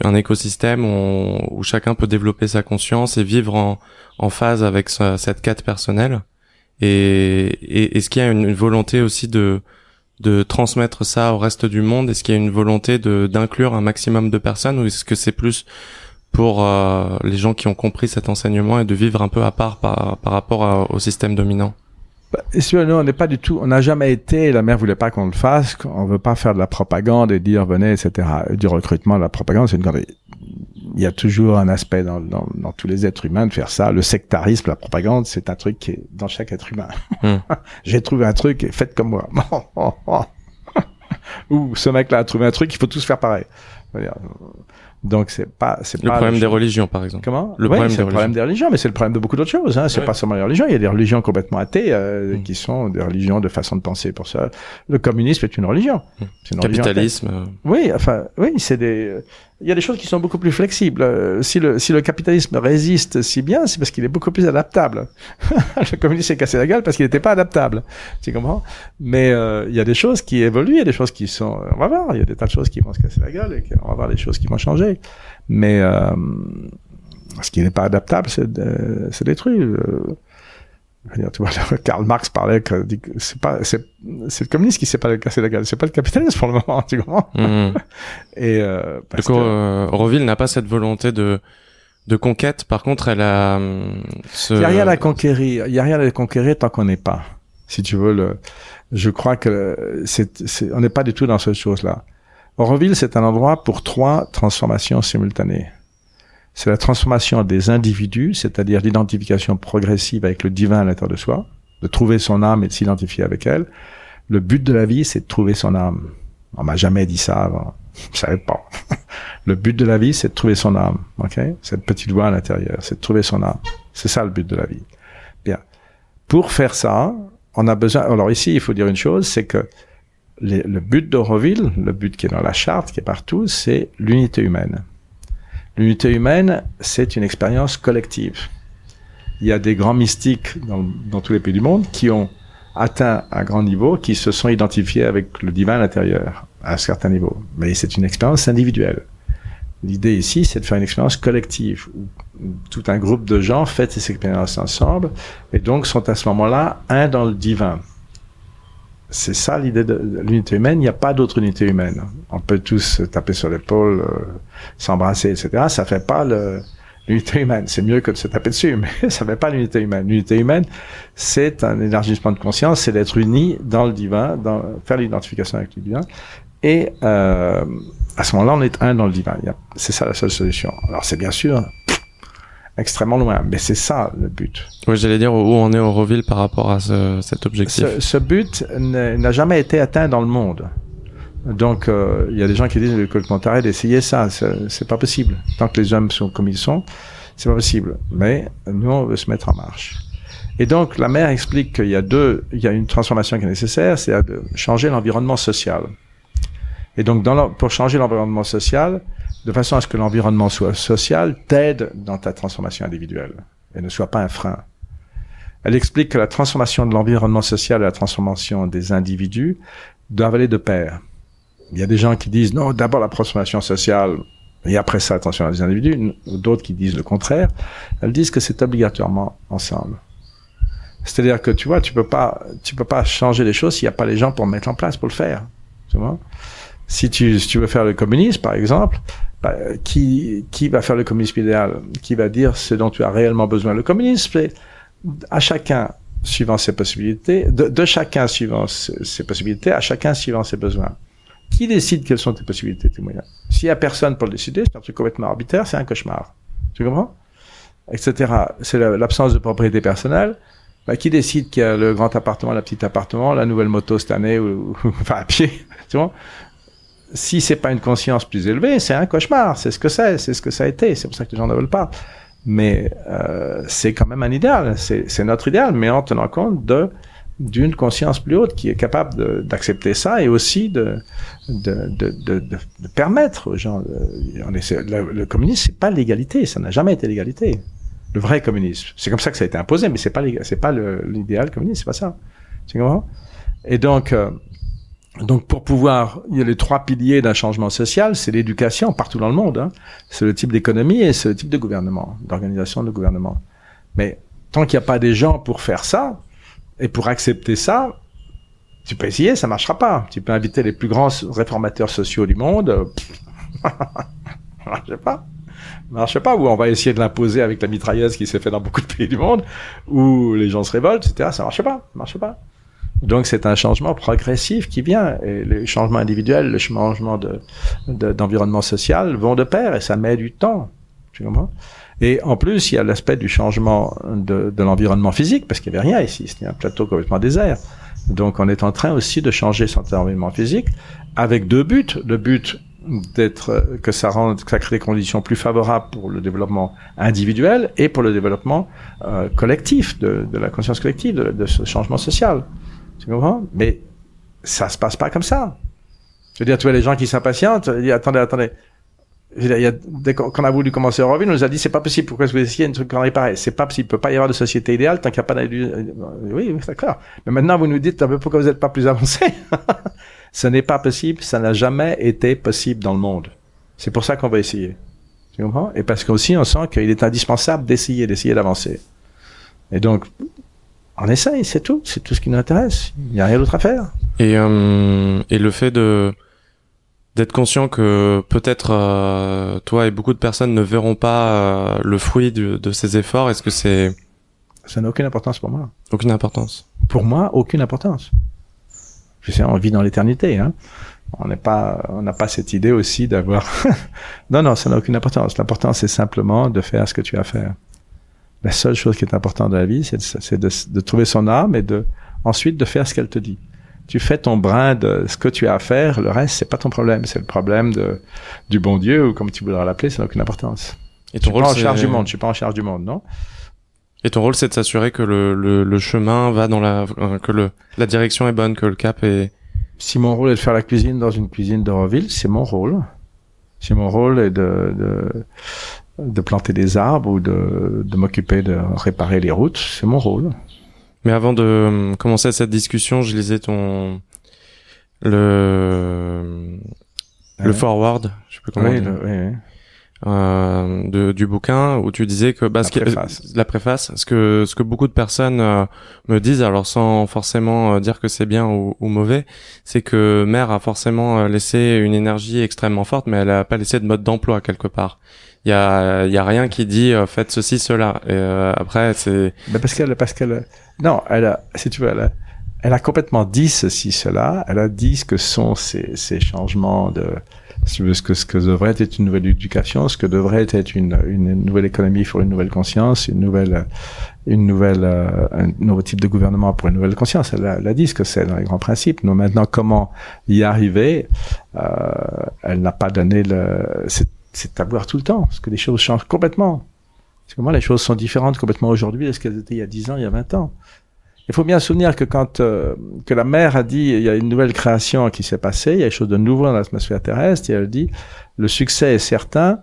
Speaker 2: un écosystème où, où, chacun peut développer sa conscience et vivre en, en phase avec cette quête personnelle et, et est-ce qu'il y a une, volonté aussi de de transmettre ça au reste du monde? Est-ce qu'il y a une volonté de d'inclure un maximum de personnes ou est-ce que c'est plus pour euh, les gens qui ont compris cet enseignement et de vivre un peu à part par, par rapport au système dominant?
Speaker 1: Bah, nous, on n'est pas du tout, on n'a jamais été, la mère voulait pas qu'on le fasse, on veut pas faire de la propagande et dire venez, etc. Du recrutement, la propagande, c'est une grande... Il y a toujours un aspect dans, dans, dans, tous les êtres humains de faire ça. Le sectarisme, la propagande, c'est un truc qui est dans chaque être humain. Hmm. J'ai trouvé un truc, et faites comme moi. Ou ce mec-là a trouvé un truc, il faut tous faire pareil. Donc c'est pas c'est
Speaker 2: le problème des religions par exemple.
Speaker 1: Comment? Le problème, des, le problème des religions, mais c'est le problème de beaucoup d'autres choses. Hein. C'est pas seulement les religions. Il y a des religions complètement athées euh, mm. qui sont des religions de façon de penser. Pour ça, le communisme est une religion.
Speaker 2: Mm. Une Capitalisme.
Speaker 1: Religion oui, enfin oui, c'est des il y a des choses qui sont beaucoup plus flexibles. Euh, si le, si le capitalisme résiste si bien, c'est parce qu'il est beaucoup plus adaptable. le communisme s'est cassé la gueule parce qu'il n'était pas adaptable. Tu comprends? Mais euh, il y a des choses qui évoluent, il y a des choses qui sont... On va voir, il y a des tas de choses qui vont se casser la gueule et on va voir des choses qui vont changer. Mais euh, ce qui n'est pas adaptable, c'est détruit. Euh, tu vois, Karl Marx parlait que c'est pas, c'est, c'est le communisme qui s'est pas cassé la gueule, c'est pas le capitalisme pour le moment, tu comprends
Speaker 2: mmh. Et euh, parce du coup, que... Euh, n'a pas cette volonté de de conquête. Par contre, elle a.
Speaker 1: Ce... Il y a rien à conquérir. Il y a rien à conquérir tant qu'on n'est pas. Si tu veux le, je crois que c'est, on n'est pas du tout dans cette chose-là. Auroville, c'est un endroit pour trois transformations simultanées c'est la transformation des individus, c'est-à-dire l'identification progressive avec le divin à l'intérieur de soi, de trouver son âme et de s'identifier avec elle. Le but de la vie, c'est de trouver son âme. On m'a jamais dit ça avant. Je savais pas. le but de la vie, c'est de trouver son âme. Ok? Cette petite voix à l'intérieur, c'est de trouver son âme. C'est ça le but de la vie. Bien. Pour faire ça, on a besoin. Alors ici, il faut dire une chose, c'est que le but d'Auroville, le but qui est dans la charte, qui est partout, c'est l'unité humaine. L'unité humaine, c'est une expérience collective. Il y a des grands mystiques dans, tous les pays du monde qui ont atteint un grand niveau, qui se sont identifiés avec le divin à l'intérieur, à un certain niveau. Mais c'est une expérience individuelle. L'idée ici, c'est de faire une expérience collective, où tout un groupe de gens fait ces expériences ensemble, et donc sont à ce moment-là un dans le divin c'est ça l'idée de l'unité humaine. Il n'y a pas d'autre unité humaine. On peut tous taper sur l'épaule, euh, s'embrasser, etc. Ça fait pas l'unité humaine. C'est mieux que de se taper dessus, mais ça fait pas l'unité humaine. L'unité humaine, c'est un élargissement de conscience, c'est d'être uni dans le divin, dans, faire l'identification avec le divin. Et euh, à ce moment-là, on est un dans le divin. C'est ça la seule solution. Alors c'est bien sûr extrêmement loin. Mais c'est ça le but.
Speaker 2: Oui, j'allais dire où on est au Auroville par rapport à ce, cet objectif.
Speaker 1: Ce, but n'a jamais été atteint dans le monde. Donc, euh, il y a des gens qui disent que le commentaire d'essayer ça, c'est pas possible. Tant que les hommes sont comme ils sont, c'est pas possible. Mais nous, on veut se mettre en marche. Et donc, la mère explique qu'il y a deux, il y a une transformation qui est nécessaire, c'est de changer l'environnement social. Et donc, dans pour changer l'environnement social, de façon à ce que l'environnement soit social, t'aide dans ta transformation individuelle et ne soit pas un frein. Elle explique que la transformation de l'environnement social et la transformation des individus doivent aller de pair. Il y a des gens qui disent non, d'abord la transformation sociale et après ça la transformation des individus, d'autres qui disent le contraire. Elles disent que c'est obligatoirement ensemble. C'est-à-dire que tu vois, tu peux pas, tu peux pas changer les choses s'il n'y a pas les gens pour mettre en place pour le faire. Tu vois? Si tu, si tu veux faire le communisme, par exemple, bah, qui, qui va faire le communisme idéal Qui va dire ce dont tu as réellement besoin Le communisme, c'est à chacun suivant ses possibilités, de, chacun suivant ses, possibilités, à chacun suivant ses besoins. Qui décide quelles sont tes possibilités, tes moyens? S'il y a personne pour le décider, c'est un truc complètement arbitraire, c'est un cauchemar. Tu comprends? Etc. C'est l'absence de propriété personnelle. Bah, qui décide qu'il y a le grand appartement, le petit appartement, la nouvelle moto cette année ou, ou enfin à pied, tu vois? Si c'est pas une conscience plus élevée, c'est un cauchemar. C'est ce que c'est, c'est ce que ça a été. C'est pour ça que les gens ne veulent pas. Mais euh, c'est quand même un idéal. C'est notre idéal, mais en tenant compte de d'une conscience plus haute qui est capable d'accepter ça et aussi de de, de, de, de, permettre aux gens. le, le communisme, c'est pas l'égalité. Ça n'a jamais été l'égalité. Le vrai communisme. C'est comme ça que ça a été imposé, mais c'est pas c'est pas l'idéal communiste. C'est pas ça. Tu comprends? Et donc euh, donc pour pouvoir, il y a les trois piliers d'un changement social, c'est l'éducation partout dans le monde, hein. c'est le type d'économie et c'est le type de gouvernement, d'organisation de gouvernement. Mais tant qu'il n'y a pas des gens pour faire ça et pour accepter ça, tu peux essayer, ça marchera pas. Tu peux inviter les plus grands réformateurs sociaux du monde, marche pas. marche pas, ou on va essayer de l'imposer avec la mitrailleuse qui s'est fait dans beaucoup de pays du monde, où les gens se révoltent, etc. Ça marche pas, ça marche pas. Donc c'est un changement progressif qui vient. Et les changements individuels, le changement de, d'environnement social vont de pair et ça met du temps. Tu comprends? Et en plus, il y a l'aspect du changement de, de l'environnement physique parce qu'il n'y avait rien ici. C'était un plateau complètement désert. Donc on est en train aussi de changer son environnement physique avec deux buts. Le but d'être que ça rende que ça crée des conditions plus favorables pour le développement individuel et pour le développement euh, collectif de, de, la conscience collective de, de ce changement social. Tu comprends? Mais ça se passe pas comme ça. Je veux dire, tu vois les gens qui s'impatientent, ils disent attendez, attendez. Il y a, dès qu'on a voulu commencer Euroville, on nous a dit c'est pas possible. Pourquoi est-ce que vous essayez un truc quand est pareil C'est pas possible. Il peut pas y avoir de société idéale tant qu'il n'y a pas d'idée. Oui, oui d'accord. Mais maintenant vous nous dites pourquoi vous n'êtes pas plus avancé Ce n'est pas possible. Ça n'a jamais été possible dans le monde. C'est pour ça qu'on va essayer. Tu comprends? Et parce qu'aussi on sent qu'il est indispensable d'essayer, d'essayer d'avancer. Et donc on essaye, c'est tout. C'est tout ce qui nous intéresse. Il n'y a rien d'autre à faire.
Speaker 2: Et, euh, et le fait de d'être conscient que peut-être euh, toi et beaucoup de personnes ne verront pas euh, le fruit de, de ces efforts, est-ce que c'est...
Speaker 1: Ça n'a aucune importance pour moi.
Speaker 2: Aucune importance.
Speaker 1: Pour moi, aucune importance. Je sais, on vit dans l'éternité. Hein. On n'est pas, on n'a pas cette idée aussi d'avoir. non, non, ça n'a aucune importance. L'important, c'est simplement de faire ce que tu as à faire la seule chose qui est importante dans la vie, c'est de, de, trouver son âme et de ensuite de faire ce qu'elle te dit. Tu fais ton brin de ce que tu as à faire, le reste c'est pas ton problème, c'est le problème de du bon Dieu ou comme tu voudras l'appeler, ça n'a aucune importance. Et ton rôle, pas en charge du monde, je suis pas en charge du monde, non?
Speaker 2: Et ton rôle, c'est de s'assurer que le, le, le, chemin va dans la que le la direction est bonne, que le cap est.
Speaker 1: Si mon rôle est de faire la cuisine dans une cuisine d'Euroville, c'est mon rôle. Si mon rôle est de, de de planter des arbres ou de, de m'occuper de réparer les routes, c'est mon rôle.
Speaker 2: Mais avant de euh, commencer cette discussion, je lisais ton le le forward, je sais pas comment
Speaker 1: oui, oui,
Speaker 2: Euh, de, du bouquin où tu disais que bah,
Speaker 1: la, préface.
Speaker 2: la préface, ce que ce que beaucoup de personnes euh, me disent, alors sans forcément euh, dire que c'est bien ou, ou mauvais, c'est que Mère a forcément laissé une énergie extrêmement forte, mais elle a pas laissé de mode d'emploi quelque part il y a y a rien qui dit euh, faites ceci cela. Euh, après c'est
Speaker 1: ben parce qu'elle parce qu'elle non elle a si tu veux elle a, elle a complètement dit ceci cela. Elle a dit ce que sont ces, ces changements de ce que ce que devrait être une nouvelle éducation ce que devrait être une, une nouvelle économie pour une nouvelle conscience une nouvelle une nouvelle euh, un nouveau type de gouvernement pour une nouvelle conscience. Elle a, elle a dit ce que c'est dans les grands principes. Nous maintenant comment y arriver euh, elle n'a pas donné le c'est à voir tout le temps, parce que les choses changent complètement. Parce que moi, les choses sont différentes complètement aujourd'hui de ce qu'elles étaient il y a 10 ans, il y a 20 ans. il faut bien souvenir que quand euh, que la mère a dit il y a une nouvelle création qui s'est passée, il y a quelque chose de nouveau dans l'atmosphère terrestre, et elle dit le succès est certain.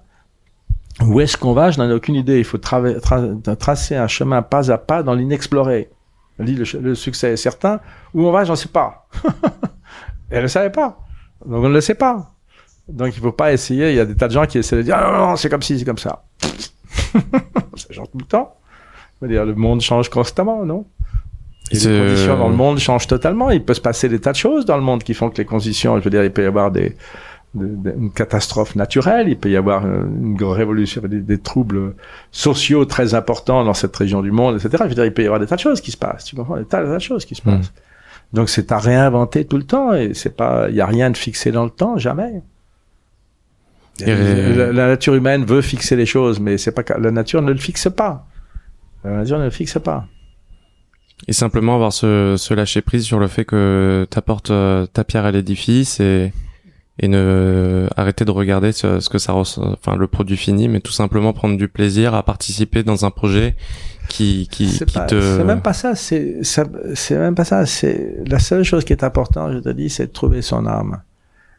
Speaker 1: Où est-ce qu'on va? Je n'en ai aucune idée. Il faut tracer un chemin pas à pas dans l'inexploré. Elle dit le, le, succès est certain. Où on va, j'en sais pas. elle ne savait pas. Donc on ne le sait pas. Donc il faut pas essayer. Il y a des tas de gens qui essaient de dire ah, non, non, c'est comme si, c'est comme ça. ça change tout le temps. dire, le monde change constamment, non? Et les conditions dans le monde changent totalement. Il peut se passer des tas de choses dans le monde qui font que les conditions, je veux dire, il peut y avoir des, des une catastrophe naturelle, il peut y avoir une, révolution, des, des, troubles sociaux très importants dans cette région du monde, etc. Je veux dire, il peut y avoir des tas de choses qui se passent. Tu comprends? Des tas, de choses qui se hmm. passent. Donc c'est à réinventer tout le temps et c'est pas, il y a rien de fixé dans le temps, jamais. La, nature humaine veut fixer les choses, mais c'est pas la nature ne le fixe pas. La nature ne le fixe pas.
Speaker 2: Et simplement avoir ce, ce lâcher prise sur le fait que t'apportes euh, ta pierre à l'édifice et et ne arrêter de regarder ce, ce que ça enfin le produit fini, mais tout simplement prendre du plaisir à participer dans un projet qui qui, qui te.
Speaker 1: C'est même pas ça. C'est c'est même pas ça. C'est la seule chose qui est importante, je te dis, c'est de trouver son âme.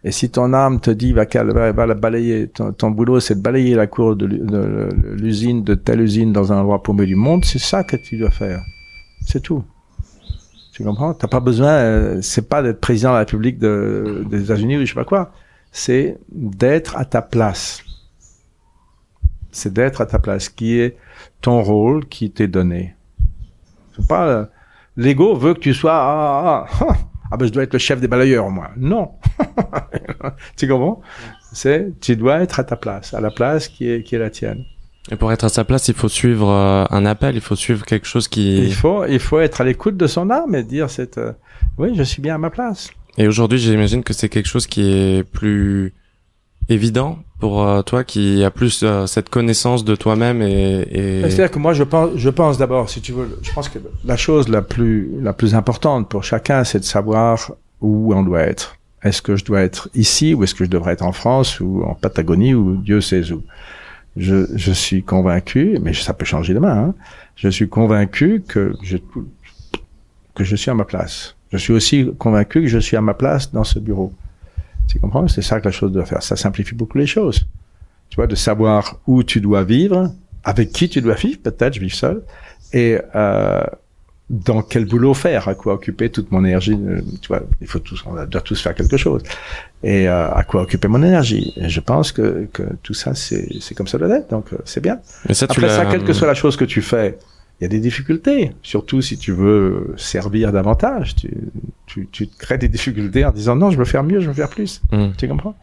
Speaker 1: Et si ton âme te dit va, va, va la balayer, ton, boulot c'est de balayer la cour de, l'usine, de telle usine dans un endroit paumé du monde, c'est ça que tu dois faire. C'est tout. Tu comprends? T'as pas besoin, euh, c'est pas d'être président de la République de, des États-Unis ou je sais pas quoi. C'est d'être à ta place. C'est d'être à ta place, qui est ton rôle qui t'est donné. C'est pas euh, l'ego veut que tu sois ah, ah, ah, ah ben je dois être le chef des balayeurs moi. Non. tu comprends? C'est tu dois être à ta place, à la place qui est qui est la tienne.
Speaker 2: Et pour être à sa place, il faut suivre euh, un appel, il faut suivre quelque chose qui.
Speaker 1: Il faut, il faut être à l'écoute de son âme et dire cette, euh, oui, je suis bien à ma place.
Speaker 2: Et aujourd'hui, j'imagine que c'est quelque chose qui est plus évident pour euh, toi, qui a plus cette connaissance de toi-même et. et...
Speaker 1: C'est-à-dire que moi, je pense, je pense d'abord, si tu veux, je pense que la chose la plus, la plus importante pour chacun, c'est de savoir où on doit être. Est-ce que je dois être ici ou est-ce que je devrais être en France ou en Patagonie ou Dieu sait où? je, je suis convaincu, mais ça peut changer demain, hein, je suis convaincu que je, que je suis à ma place. Je suis aussi convaincu que je suis à ma place dans ce bureau. Tu comprends? C'est ça que la chose doit faire. Ça simplifie beaucoup les choses. Tu vois, de savoir où tu dois vivre, avec qui tu dois vivre, peut-être je vis seul, et euh, dans quel boulot faire, à quoi occuper toute mon énergie. Euh, tu vois, il faut tous, on doit tous faire quelque chose. Et euh, à quoi occuper mon énergie. Et je pense que, que tout ça, c'est, c'est comme ça doit être. Donc, euh, c'est bien. Mais ça, Après ça, quelle que soit la chose que tu fais, il y a des difficultés. Surtout si tu veux servir davantage. Tu, tu, tu crées des difficultés en disant non, je veux faire mieux, je veux faire plus. Hmm. Tu comprends?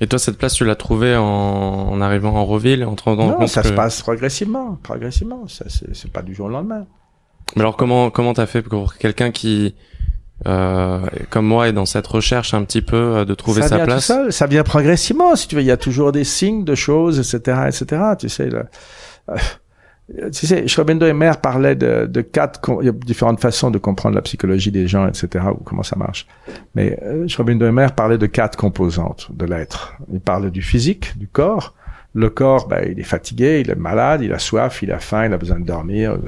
Speaker 2: Et toi, cette place, tu l'as trouvée en, en arrivant en Reville, en te rendant
Speaker 1: non, ça se passe progressivement, progressivement. Ça, c'est, c'est pas du jour au lendemain.
Speaker 2: Mais alors comment comment t'as fait pour quelqu'un qui euh, comme moi est dans cette recherche un petit peu euh, de trouver sa place?
Speaker 1: ça, ça vient progressivement si tu veux il y a toujours des signes de choses etc etc tu sais euh, tu sais Schröbendo et Mer parlaient de, de quatre il y a différentes façons de comprendre la psychologie des gens etc ou comment ça marche mais euh, Schröbendo et Mer parlaient de quatre composantes de l'être il parle du physique du corps le corps ben, il est fatigué il est malade il a soif il a faim il a besoin de dormir euh,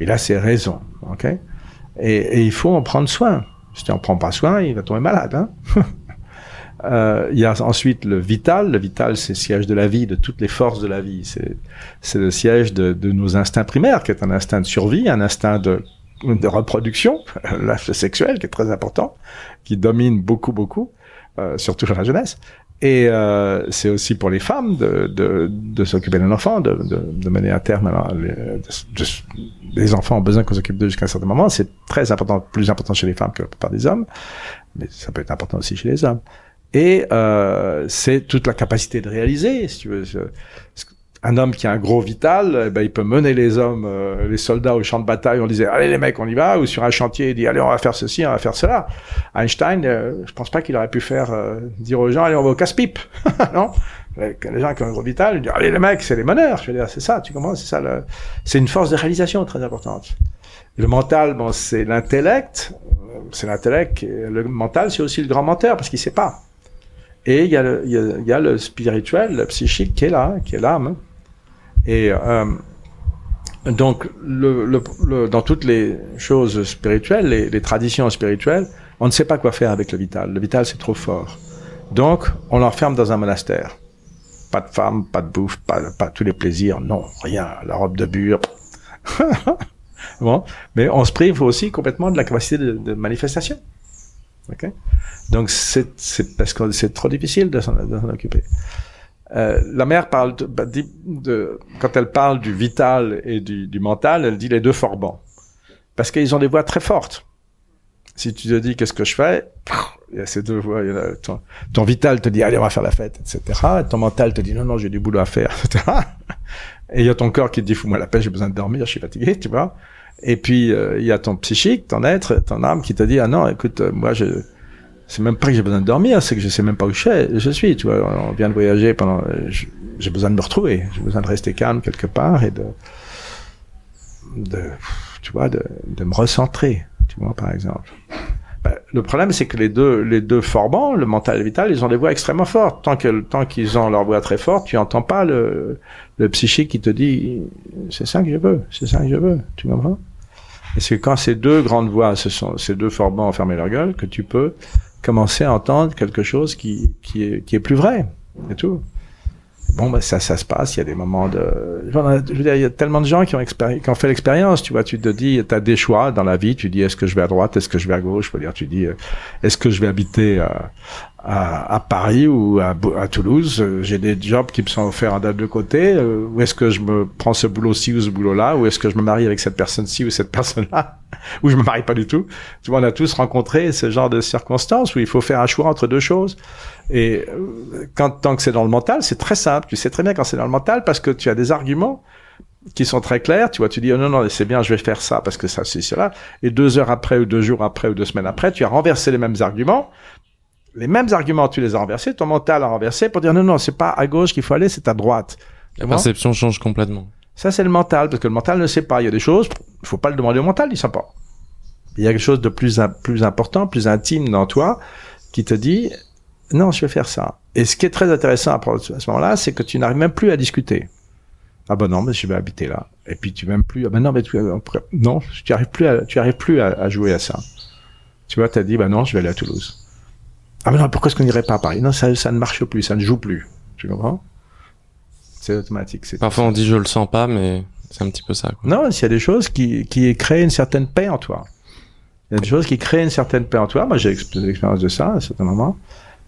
Speaker 1: il a ses raisons, ok? Et, et, il faut en prendre soin. Si tu en prends pas soin, il va tomber malade. Hein? euh, il y a ensuite le vital. Le vital, c'est le siège de la vie, de toutes les forces de la vie. C'est, c'est le siège de, de, nos instincts primaires, qui est un instinct de survie, un instinct de, de reproduction, l'acte sexuel, qui est très important, qui domine beaucoup, beaucoup, euh, surtout dans la jeunesse. Et euh, c'est aussi pour les femmes de, de, de s'occuper d'un enfant, de, de, de, mener à terme alors, les, les, enfants ont besoin qu'on s'occupe d'eux jusqu'à un certain moment. C'est très important, plus important chez les femmes que la plupart des hommes, mais ça peut être important aussi chez les hommes. Et euh, c'est toute la capacité de réaliser, si tu veux un homme qui a un gros vital, eh ben, il peut mener les hommes, euh, les soldats au champ de bataille. On disait, allez les mecs, on y va. Ou sur un chantier, il dit, allez, on va faire ceci, on va faire cela. Einstein, euh, je pense pas qu'il aurait pu faire euh, dire aux gens, allez, on va au casse-pipe. non? Les gens qui ont un gros vital, ils disent, allez les mecs, c'est les meneurs. Je veux dire, c'est ça, tu comprends C'est ça. Le... C'est une force de réalisation très importante. le mental, bon, c'est l'intellect. C'est l'intellect. Le mental, c'est aussi le grand menteur parce qu'il sait pas. Et il y, a le, il, y a, le spirituel, le psychique qui est là, qui est l'âme. Et, euh, Donc, le, le, dans toutes les choses spirituelles, les, les, traditions spirituelles, on ne sait pas quoi faire avec le vital. Le vital, c'est trop fort. Donc, on l'enferme dans un monastère. Pas de femme, pas de bouffe, pas, pas tous les plaisirs, non, rien. La robe de bure. bon, mais on se prive aussi complètement de la capacité de, de manifestation. Okay Donc, c'est parce que c'est trop difficile de s'en occuper. Euh, la mère parle de, bah, de, quand elle parle du vital et du, du mental, elle dit les deux forbans. Parce qu'ils ont des voix très fortes. Si tu te dis qu'est-ce que je fais, il y a ces deux voix. Il y a ton, ton, vital te dit allez on va faire la fête, etc. Et ton mental te dit non non j'ai du boulot à faire, etc. Et il y a ton corps qui te dit fous-moi la paix, j'ai besoin de dormir, je suis fatigué, tu vois. Et puis euh, il y a ton psychique, ton être, ton âme qui te dit ah non écoute euh, moi je c'est même pas que j'ai besoin de dormir, c'est que je sais même pas où je, je suis. Tu vois, on vient de voyager pendant. J'ai besoin de me retrouver. J'ai besoin de rester calme quelque part et de, de tu vois, de, de me recentrer. Tu vois, par exemple. Ben, le problème, c'est que les deux, les deux forbans, le mental et le vital, ils ont des voix extrêmement fortes. Tant que, tant qu'ils ont leur voix très forte, tu entends pas le, le psychique qui te dit, c'est ça que je veux, c'est ça que je veux. Tu comprends? Et c'est quand ces deux grandes voix, ce sont ces deux forbans ont fermé leur gueule, que tu peux commencer à entendre quelque chose qui, qui, est, qui est plus vrai et tout. Bon, ben ça, ça se passe. Il y a des moments de. Je veux dire, il y a tellement de gens qui ont, qui ont fait l'expérience. Tu vois, tu te dis, tu as des choix dans la vie. Tu dis, est-ce que je vais à droite, est-ce que je vais à gauche. Je veux dire, tu dis, est-ce que je vais habiter à, à, à Paris ou à, à Toulouse J'ai des jobs qui me sont offerts à deux côtés. Euh, où est-ce que je me prends ce boulot-ci ou ce boulot-là Ou est-ce que je me marie avec cette personne-ci ou cette personne-là Ou je me marie pas du tout Tu vois, on a tous rencontré ce genre de circonstances où il faut faire un choix entre deux choses. Et euh, quand tant que c'est dans le mental, c'est très simple. Tu sais très bien quand c'est dans le mental parce que tu as des arguments qui sont très clairs. Tu vois, tu dis oh non non c'est bien, je vais faire ça parce que ça c'est cela. Et deux heures après ou deux jours après ou deux semaines après, tu as renversé les mêmes arguments. Les mêmes arguments, tu les as renversés. Ton mental a renversé pour dire non non c'est pas à gauche qu'il faut aller, c'est à droite.
Speaker 2: La perception change complètement.
Speaker 1: Ça c'est le mental parce que le mental ne sait pas. Il y a des choses, il faut pas le demander au mental, il sait pas. Il y a quelque chose de plus plus important, plus intime dans toi qui te dit non, je vais faire ça. Et ce qui est très intéressant à ce moment-là, c'est que tu n'arrives même plus à discuter. Ah ben non, mais je vais habiter là. Et puis tu même plus. Ah ben non, mais tu, non, tu arrives plus à, tu arrives plus à, jouer à ça. Tu vois, tu as dit ben non, je vais aller à Toulouse. Ah ben non, pourquoi est-ce qu'on n'irait pas à Paris? Non, ça, ça ne marche plus, ça ne joue plus. Tu comprends? C'est automatique.
Speaker 2: Parfois on dit je le sens pas, mais c'est un petit peu ça. Quoi.
Speaker 1: Non, s'il y a des choses qui qui créent une certaine paix en toi. Il y a des choses qui créent une certaine paix en toi. Moi, j'ai l'expérience de ça à un certain moment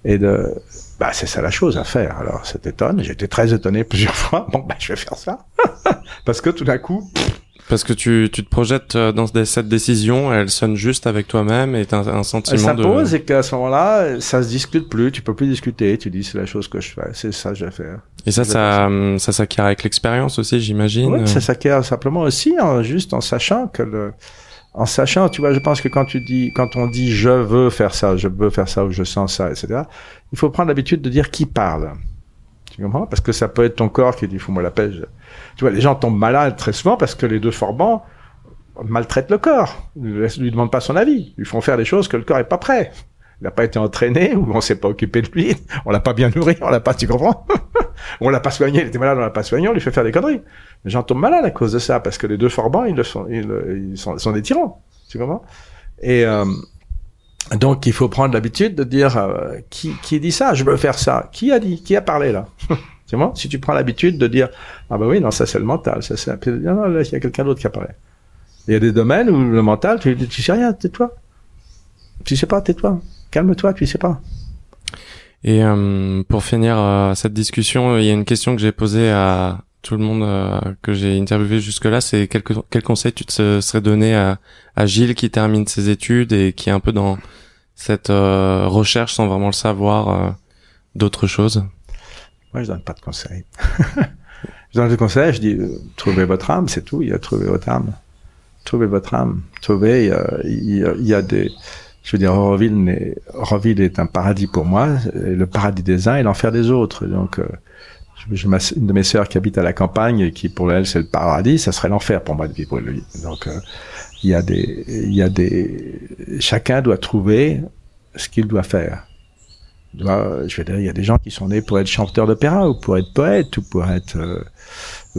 Speaker 1: et de bah c'est ça la chose à faire. Alors ça t'étonne, j'ai été très étonné plusieurs fois. Bon bah je vais faire ça parce que tout d'un coup
Speaker 2: parce que tu, tu te projettes euh, dans cette décision, elle sonne juste avec toi-même et t'as un, sentiment
Speaker 1: elle s'impose et qu'à ce moment-là, ça se discute plus, tu peux plus discuter, tu dis c'est la chose que je fais, c'est ça que je vais faire.
Speaker 2: Et ça, ça, ça s'acquiert avec l'expérience aussi, j'imagine.
Speaker 1: Oui, ça s'acquiert simplement aussi, en, juste en sachant que le, en sachant, tu vois, je pense que quand tu dis, quand on dit je veux faire ça, je veux faire ça ou je sens ça, etc., il faut prendre l'habitude de dire qui parle. Parce que ça peut être ton corps qui dit fous-moi la pêche. Tu vois, les gens tombent malades très souvent parce que les deux forbans maltraitent le corps. Ils ne lui demandent pas son avis. Ils font faire des choses que le corps est pas prêt. Il n'a pas été entraîné ou on s'est pas occupé de lui. On l'a pas bien nourri. On l'a pas, tu comprends? On l'a pas soigné. Il était malade. On l'a pas soigné. On lui fait faire des conneries. Les gens tombent malades à cause de ça parce que les deux forbans, ils, le sont, ils, sont, sont, des tyrans. Tu comprends? Et euh, donc, il faut prendre l'habitude de dire euh, qui, qui dit ça? Je veux faire ça. Qui a dit? Qui a parlé là? Tu vois Si tu prends l'habitude de dire ah bah oui non ça c'est le mental, ça c'est non, non là il y a quelqu'un d'autre qui apparaît. Il y a des domaines où le mental tu tu sais rien, tais-toi. Tu sais pas, tais-toi. Calme-toi, tu sais pas.
Speaker 2: Et euh, pour finir euh, cette discussion, il y a une question que j'ai posée à tout le monde euh, que j'ai interviewé jusque-là, c'est quel, conseil tu te serais donné à, à, Gilles qui termine ses études et qui est un peu dans cette euh, recherche sans vraiment le savoir euh, d'autres choses?
Speaker 1: Moi, je donne pas de conseils. je donne des conseils, je dis trouvez votre âme, c'est tout. Il y a trouver votre âme, trouvez votre âme, trouvez. Il y a, il y a des je veux dire, Auroville est, est un paradis pour moi, le paradis des uns et l'enfer des autres. Donc, une de mes sœurs qui habite à la campagne et qui pour elle c'est le paradis, ça serait l'enfer pour moi de vivre lui. Donc euh, il y a des, il y a des, chacun doit trouver ce qu'il doit faire. Doit, je veux dire, il y a des gens qui sont nés pour être chanteurs d'opéra ou pour être poète ou pour être, euh,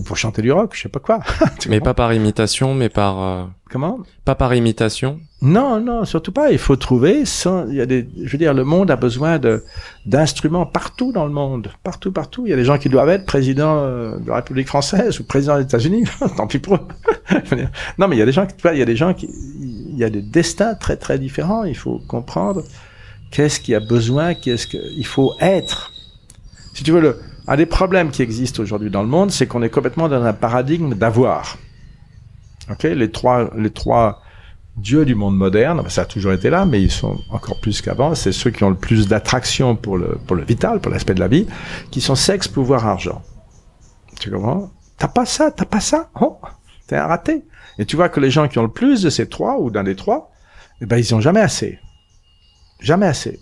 Speaker 1: pour chanter du rock, je sais pas quoi.
Speaker 2: mais pas par imitation, mais par euh,
Speaker 1: comment
Speaker 2: Pas par imitation.
Speaker 1: Non, non, surtout pas. Il faut trouver. Sans, il y a des, je veux dire, le monde a besoin de d'instruments partout dans le monde, partout, partout. Il y a des gens qui doivent être président euh, de la République française ou président des États-Unis. Tant pis pour eux. non, mais il y a des gens qui, tu vois, il y a des gens qui, il y a des destins très très différents. Il faut comprendre qu'est-ce qu'il y a besoin, qu'est-ce qu'il faut être. Si tu veux le un des problèmes qui existent aujourd'hui dans le monde, c'est qu'on est complètement dans un paradigme d'avoir. Ok, les trois, les trois dieux du monde moderne, ça a toujours été là, mais ils sont encore plus qu'avant. C'est ceux qui ont le plus d'attraction pour le pour le vital, pour l'aspect de la vie, qui sont sexe, pouvoir, argent. Tu comprends? T'as pas ça, t'as pas ça? Oh, t'es un raté. Et tu vois que les gens qui ont le plus de ces trois ou d'un des trois, eh ben ils ont jamais assez, jamais assez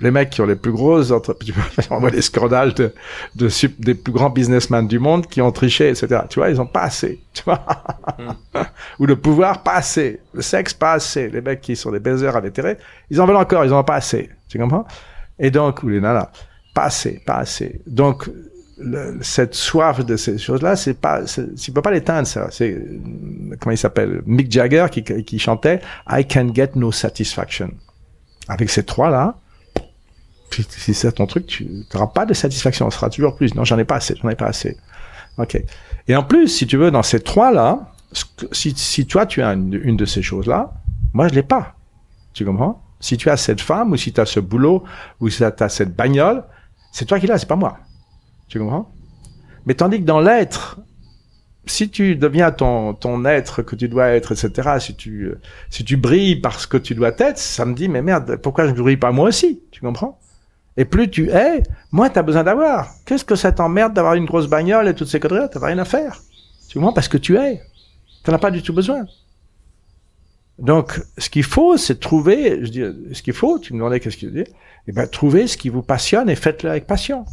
Speaker 1: les mecs qui ont les plus grosses entreprises, on voit les scandales de, de, des plus grands businessmen du monde qui ont triché, etc. Tu vois, ils ont pas assez, tu vois. Hmm. Ou le pouvoir, pas assez. Le sexe, pas assez. Les mecs qui sont des baisers à l'intérêt, ils en veulent encore, ils en ont pas assez. Tu comprends? Et donc, ou les nanas, pas assez, pas assez. Donc, le, cette soif de ces choses-là, c'est pas, tu peux pas l'éteindre, ça. C'est, comment il s'appelle? Mick Jagger qui, qui chantait I can get no satisfaction. Avec ces trois-là, si c'est ton truc, tu n'auras pas de satisfaction. On sera toujours plus. Non, j'en ai pas assez. J'en ai pas assez. Ok. Et en plus, si tu veux, dans ces trois-là, si, si toi tu as une, une de ces choses-là, moi je l'ai pas. Tu comprends? Si tu as cette femme ou si tu as ce boulot ou si tu as cette bagnole, c'est toi qui l'as, c'est pas moi. Tu comprends? Mais tandis que dans l'être, si tu deviens ton, ton être que tu dois être, etc., si tu, si tu brilles parce que tu dois être, ça me dit, mais merde, pourquoi je ne brille pas moi aussi? Tu comprends? Et plus tu es, moins tu as besoin d'avoir. Qu'est-ce que ça t'emmerde d'avoir une grosse bagnole et toutes ces conneries T'as rien à faire. Tu vois, parce que tu es. Tu n'as pas du tout besoin. Donc, ce qu'il faut, c'est trouver, je dis, ce qu'il faut, tu me demandais qu'est-ce qu'il dit, eh ben, trouver ce qui vous passionne et faites-le avec passion.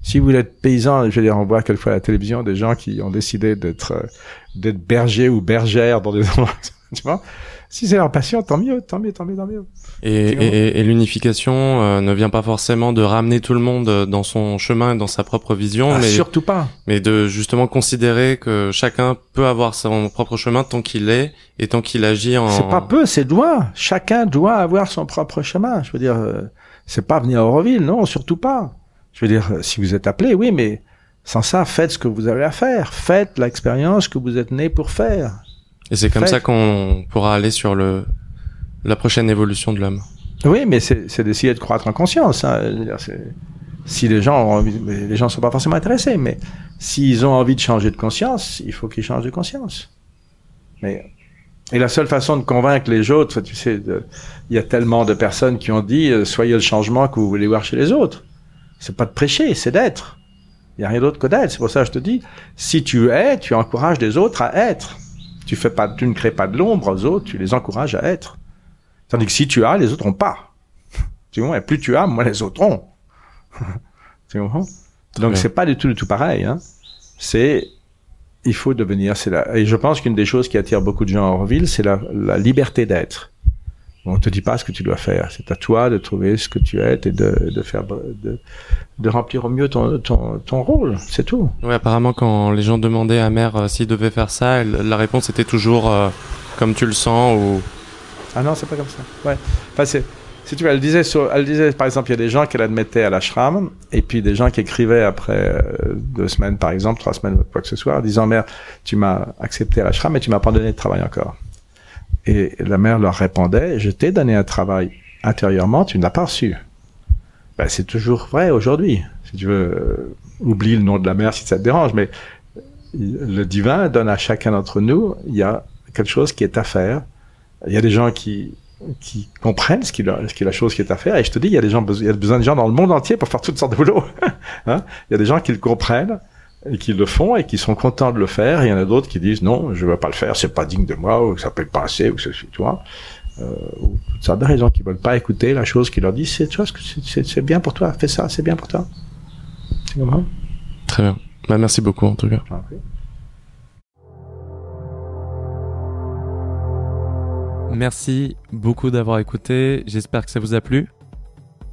Speaker 1: Si vous êtes paysan, je veux dire, on voit quelquefois à la télévision des gens qui ont décidé d'être, d'être bergers ou bergères dans des endroits, tu vois. Si c'est leur passion, tant mieux, tant mieux, tant mieux, tant mieux.
Speaker 2: Et, et, et l'unification euh, ne vient pas forcément de ramener tout le monde dans son chemin et dans sa propre vision,
Speaker 1: ah,
Speaker 2: mais
Speaker 1: surtout pas.
Speaker 2: Mais de justement considérer que chacun peut avoir son propre chemin tant qu'il est et tant qu'il agit en.
Speaker 1: C'est pas peu, c'est doit. Chacun doit avoir son propre chemin. Je veux dire, euh, c'est pas venir à Auroville, non, surtout pas. Je veux dire, euh, si vous êtes appelé, oui, mais sans ça, faites ce que vous avez à faire. Faites l'expérience que vous êtes né pour faire.
Speaker 2: Et c'est comme ça qu'on pourra aller sur le la prochaine évolution de l'homme.
Speaker 1: Oui, mais c'est d'essayer de croître en conscience. Hein. Si les gens ont envie, les gens sont pas forcément intéressés, mais s'ils ont envie de changer de conscience, il faut qu'ils changent de conscience. Mais et la seule façon de convaincre les autres, tu sais, il y a tellement de personnes qui ont dit euh, soyez le changement que vous voulez voir chez les autres. C'est pas de prêcher, c'est d'être. Il y a rien d'autre que d'être. C'est pour ça que je te dis, si tu es, tu encourages les autres à être. Tu fais pas, tu ne crées pas de l'ombre aux autres, tu les encourages à être. Tandis que si tu as, les autres ont pas. Tu vois, et plus tu as, moins les autres ont. tu comprends? Donc c'est pas du tout du tout pareil. Hein. C'est il faut devenir. C'est là. Et je pense qu'une des choses qui attire beaucoup de gens à Orville, c'est la, la liberté d'être. On te dit pas ce que tu dois faire. C'est à toi de trouver ce que tu es et de, de faire de, de remplir au mieux ton, ton, ton rôle. C'est tout.
Speaker 2: Oui, apparemment, quand les gens demandaient à mère euh, s'il devait faire ça, la réponse était toujours euh, comme tu le sens ou.
Speaker 1: Ah non, c'est pas comme ça. Ouais. Enfin, c'est. Si tu veux, elle disait, sur, elle disait, par exemple, il y a des gens qu'elle admettait à l'ashram, et puis des gens qui écrivaient après euh, deux semaines, par exemple, trois semaines, quoi que ce soit, en disant, mère, tu m'as accepté à l'ashram, mais tu m'as pas donné de travail encore. Et la mère leur répondait, je t'ai donné un travail intérieurement, tu ne l'as pas reçu. Ben, c'est toujours vrai aujourd'hui. Si tu veux, euh, oublie le nom de la mère si ça te dérange, mais le divin donne à chacun d'entre nous, il y a quelque chose qui est à faire. Il y a des gens qui qui comprennent ce qui, ce qui est la chose qui est à faire. Et je te dis, il y a des gens, il y a besoin de gens dans le monde entier pour faire toutes sortes de boulot. hein il y a des gens qui le comprennent et qui le font et qui sont contents de le faire. il y en a d'autres qui disent non, je veux pas le faire, c'est pas digne de moi, ou ça peut pas assez, ou ceci, tu vois. Euh, ou toutes sortes de raisons qui veulent pas écouter la chose qui leur dit c'est, tu bien pour toi, fais ça, c'est bien pour toi. C'est comme
Speaker 2: Très bien. Bah, merci beaucoup en tout cas. Merci beaucoup d'avoir écouté, j'espère que ça vous a plu.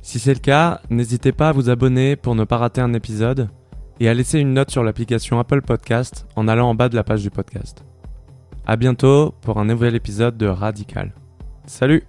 Speaker 2: Si c'est le cas, n'hésitez pas à vous abonner pour ne pas rater un épisode et à laisser une note sur l'application Apple Podcast en allant en bas de la page du podcast. À bientôt pour un nouvel épisode de Radical. Salut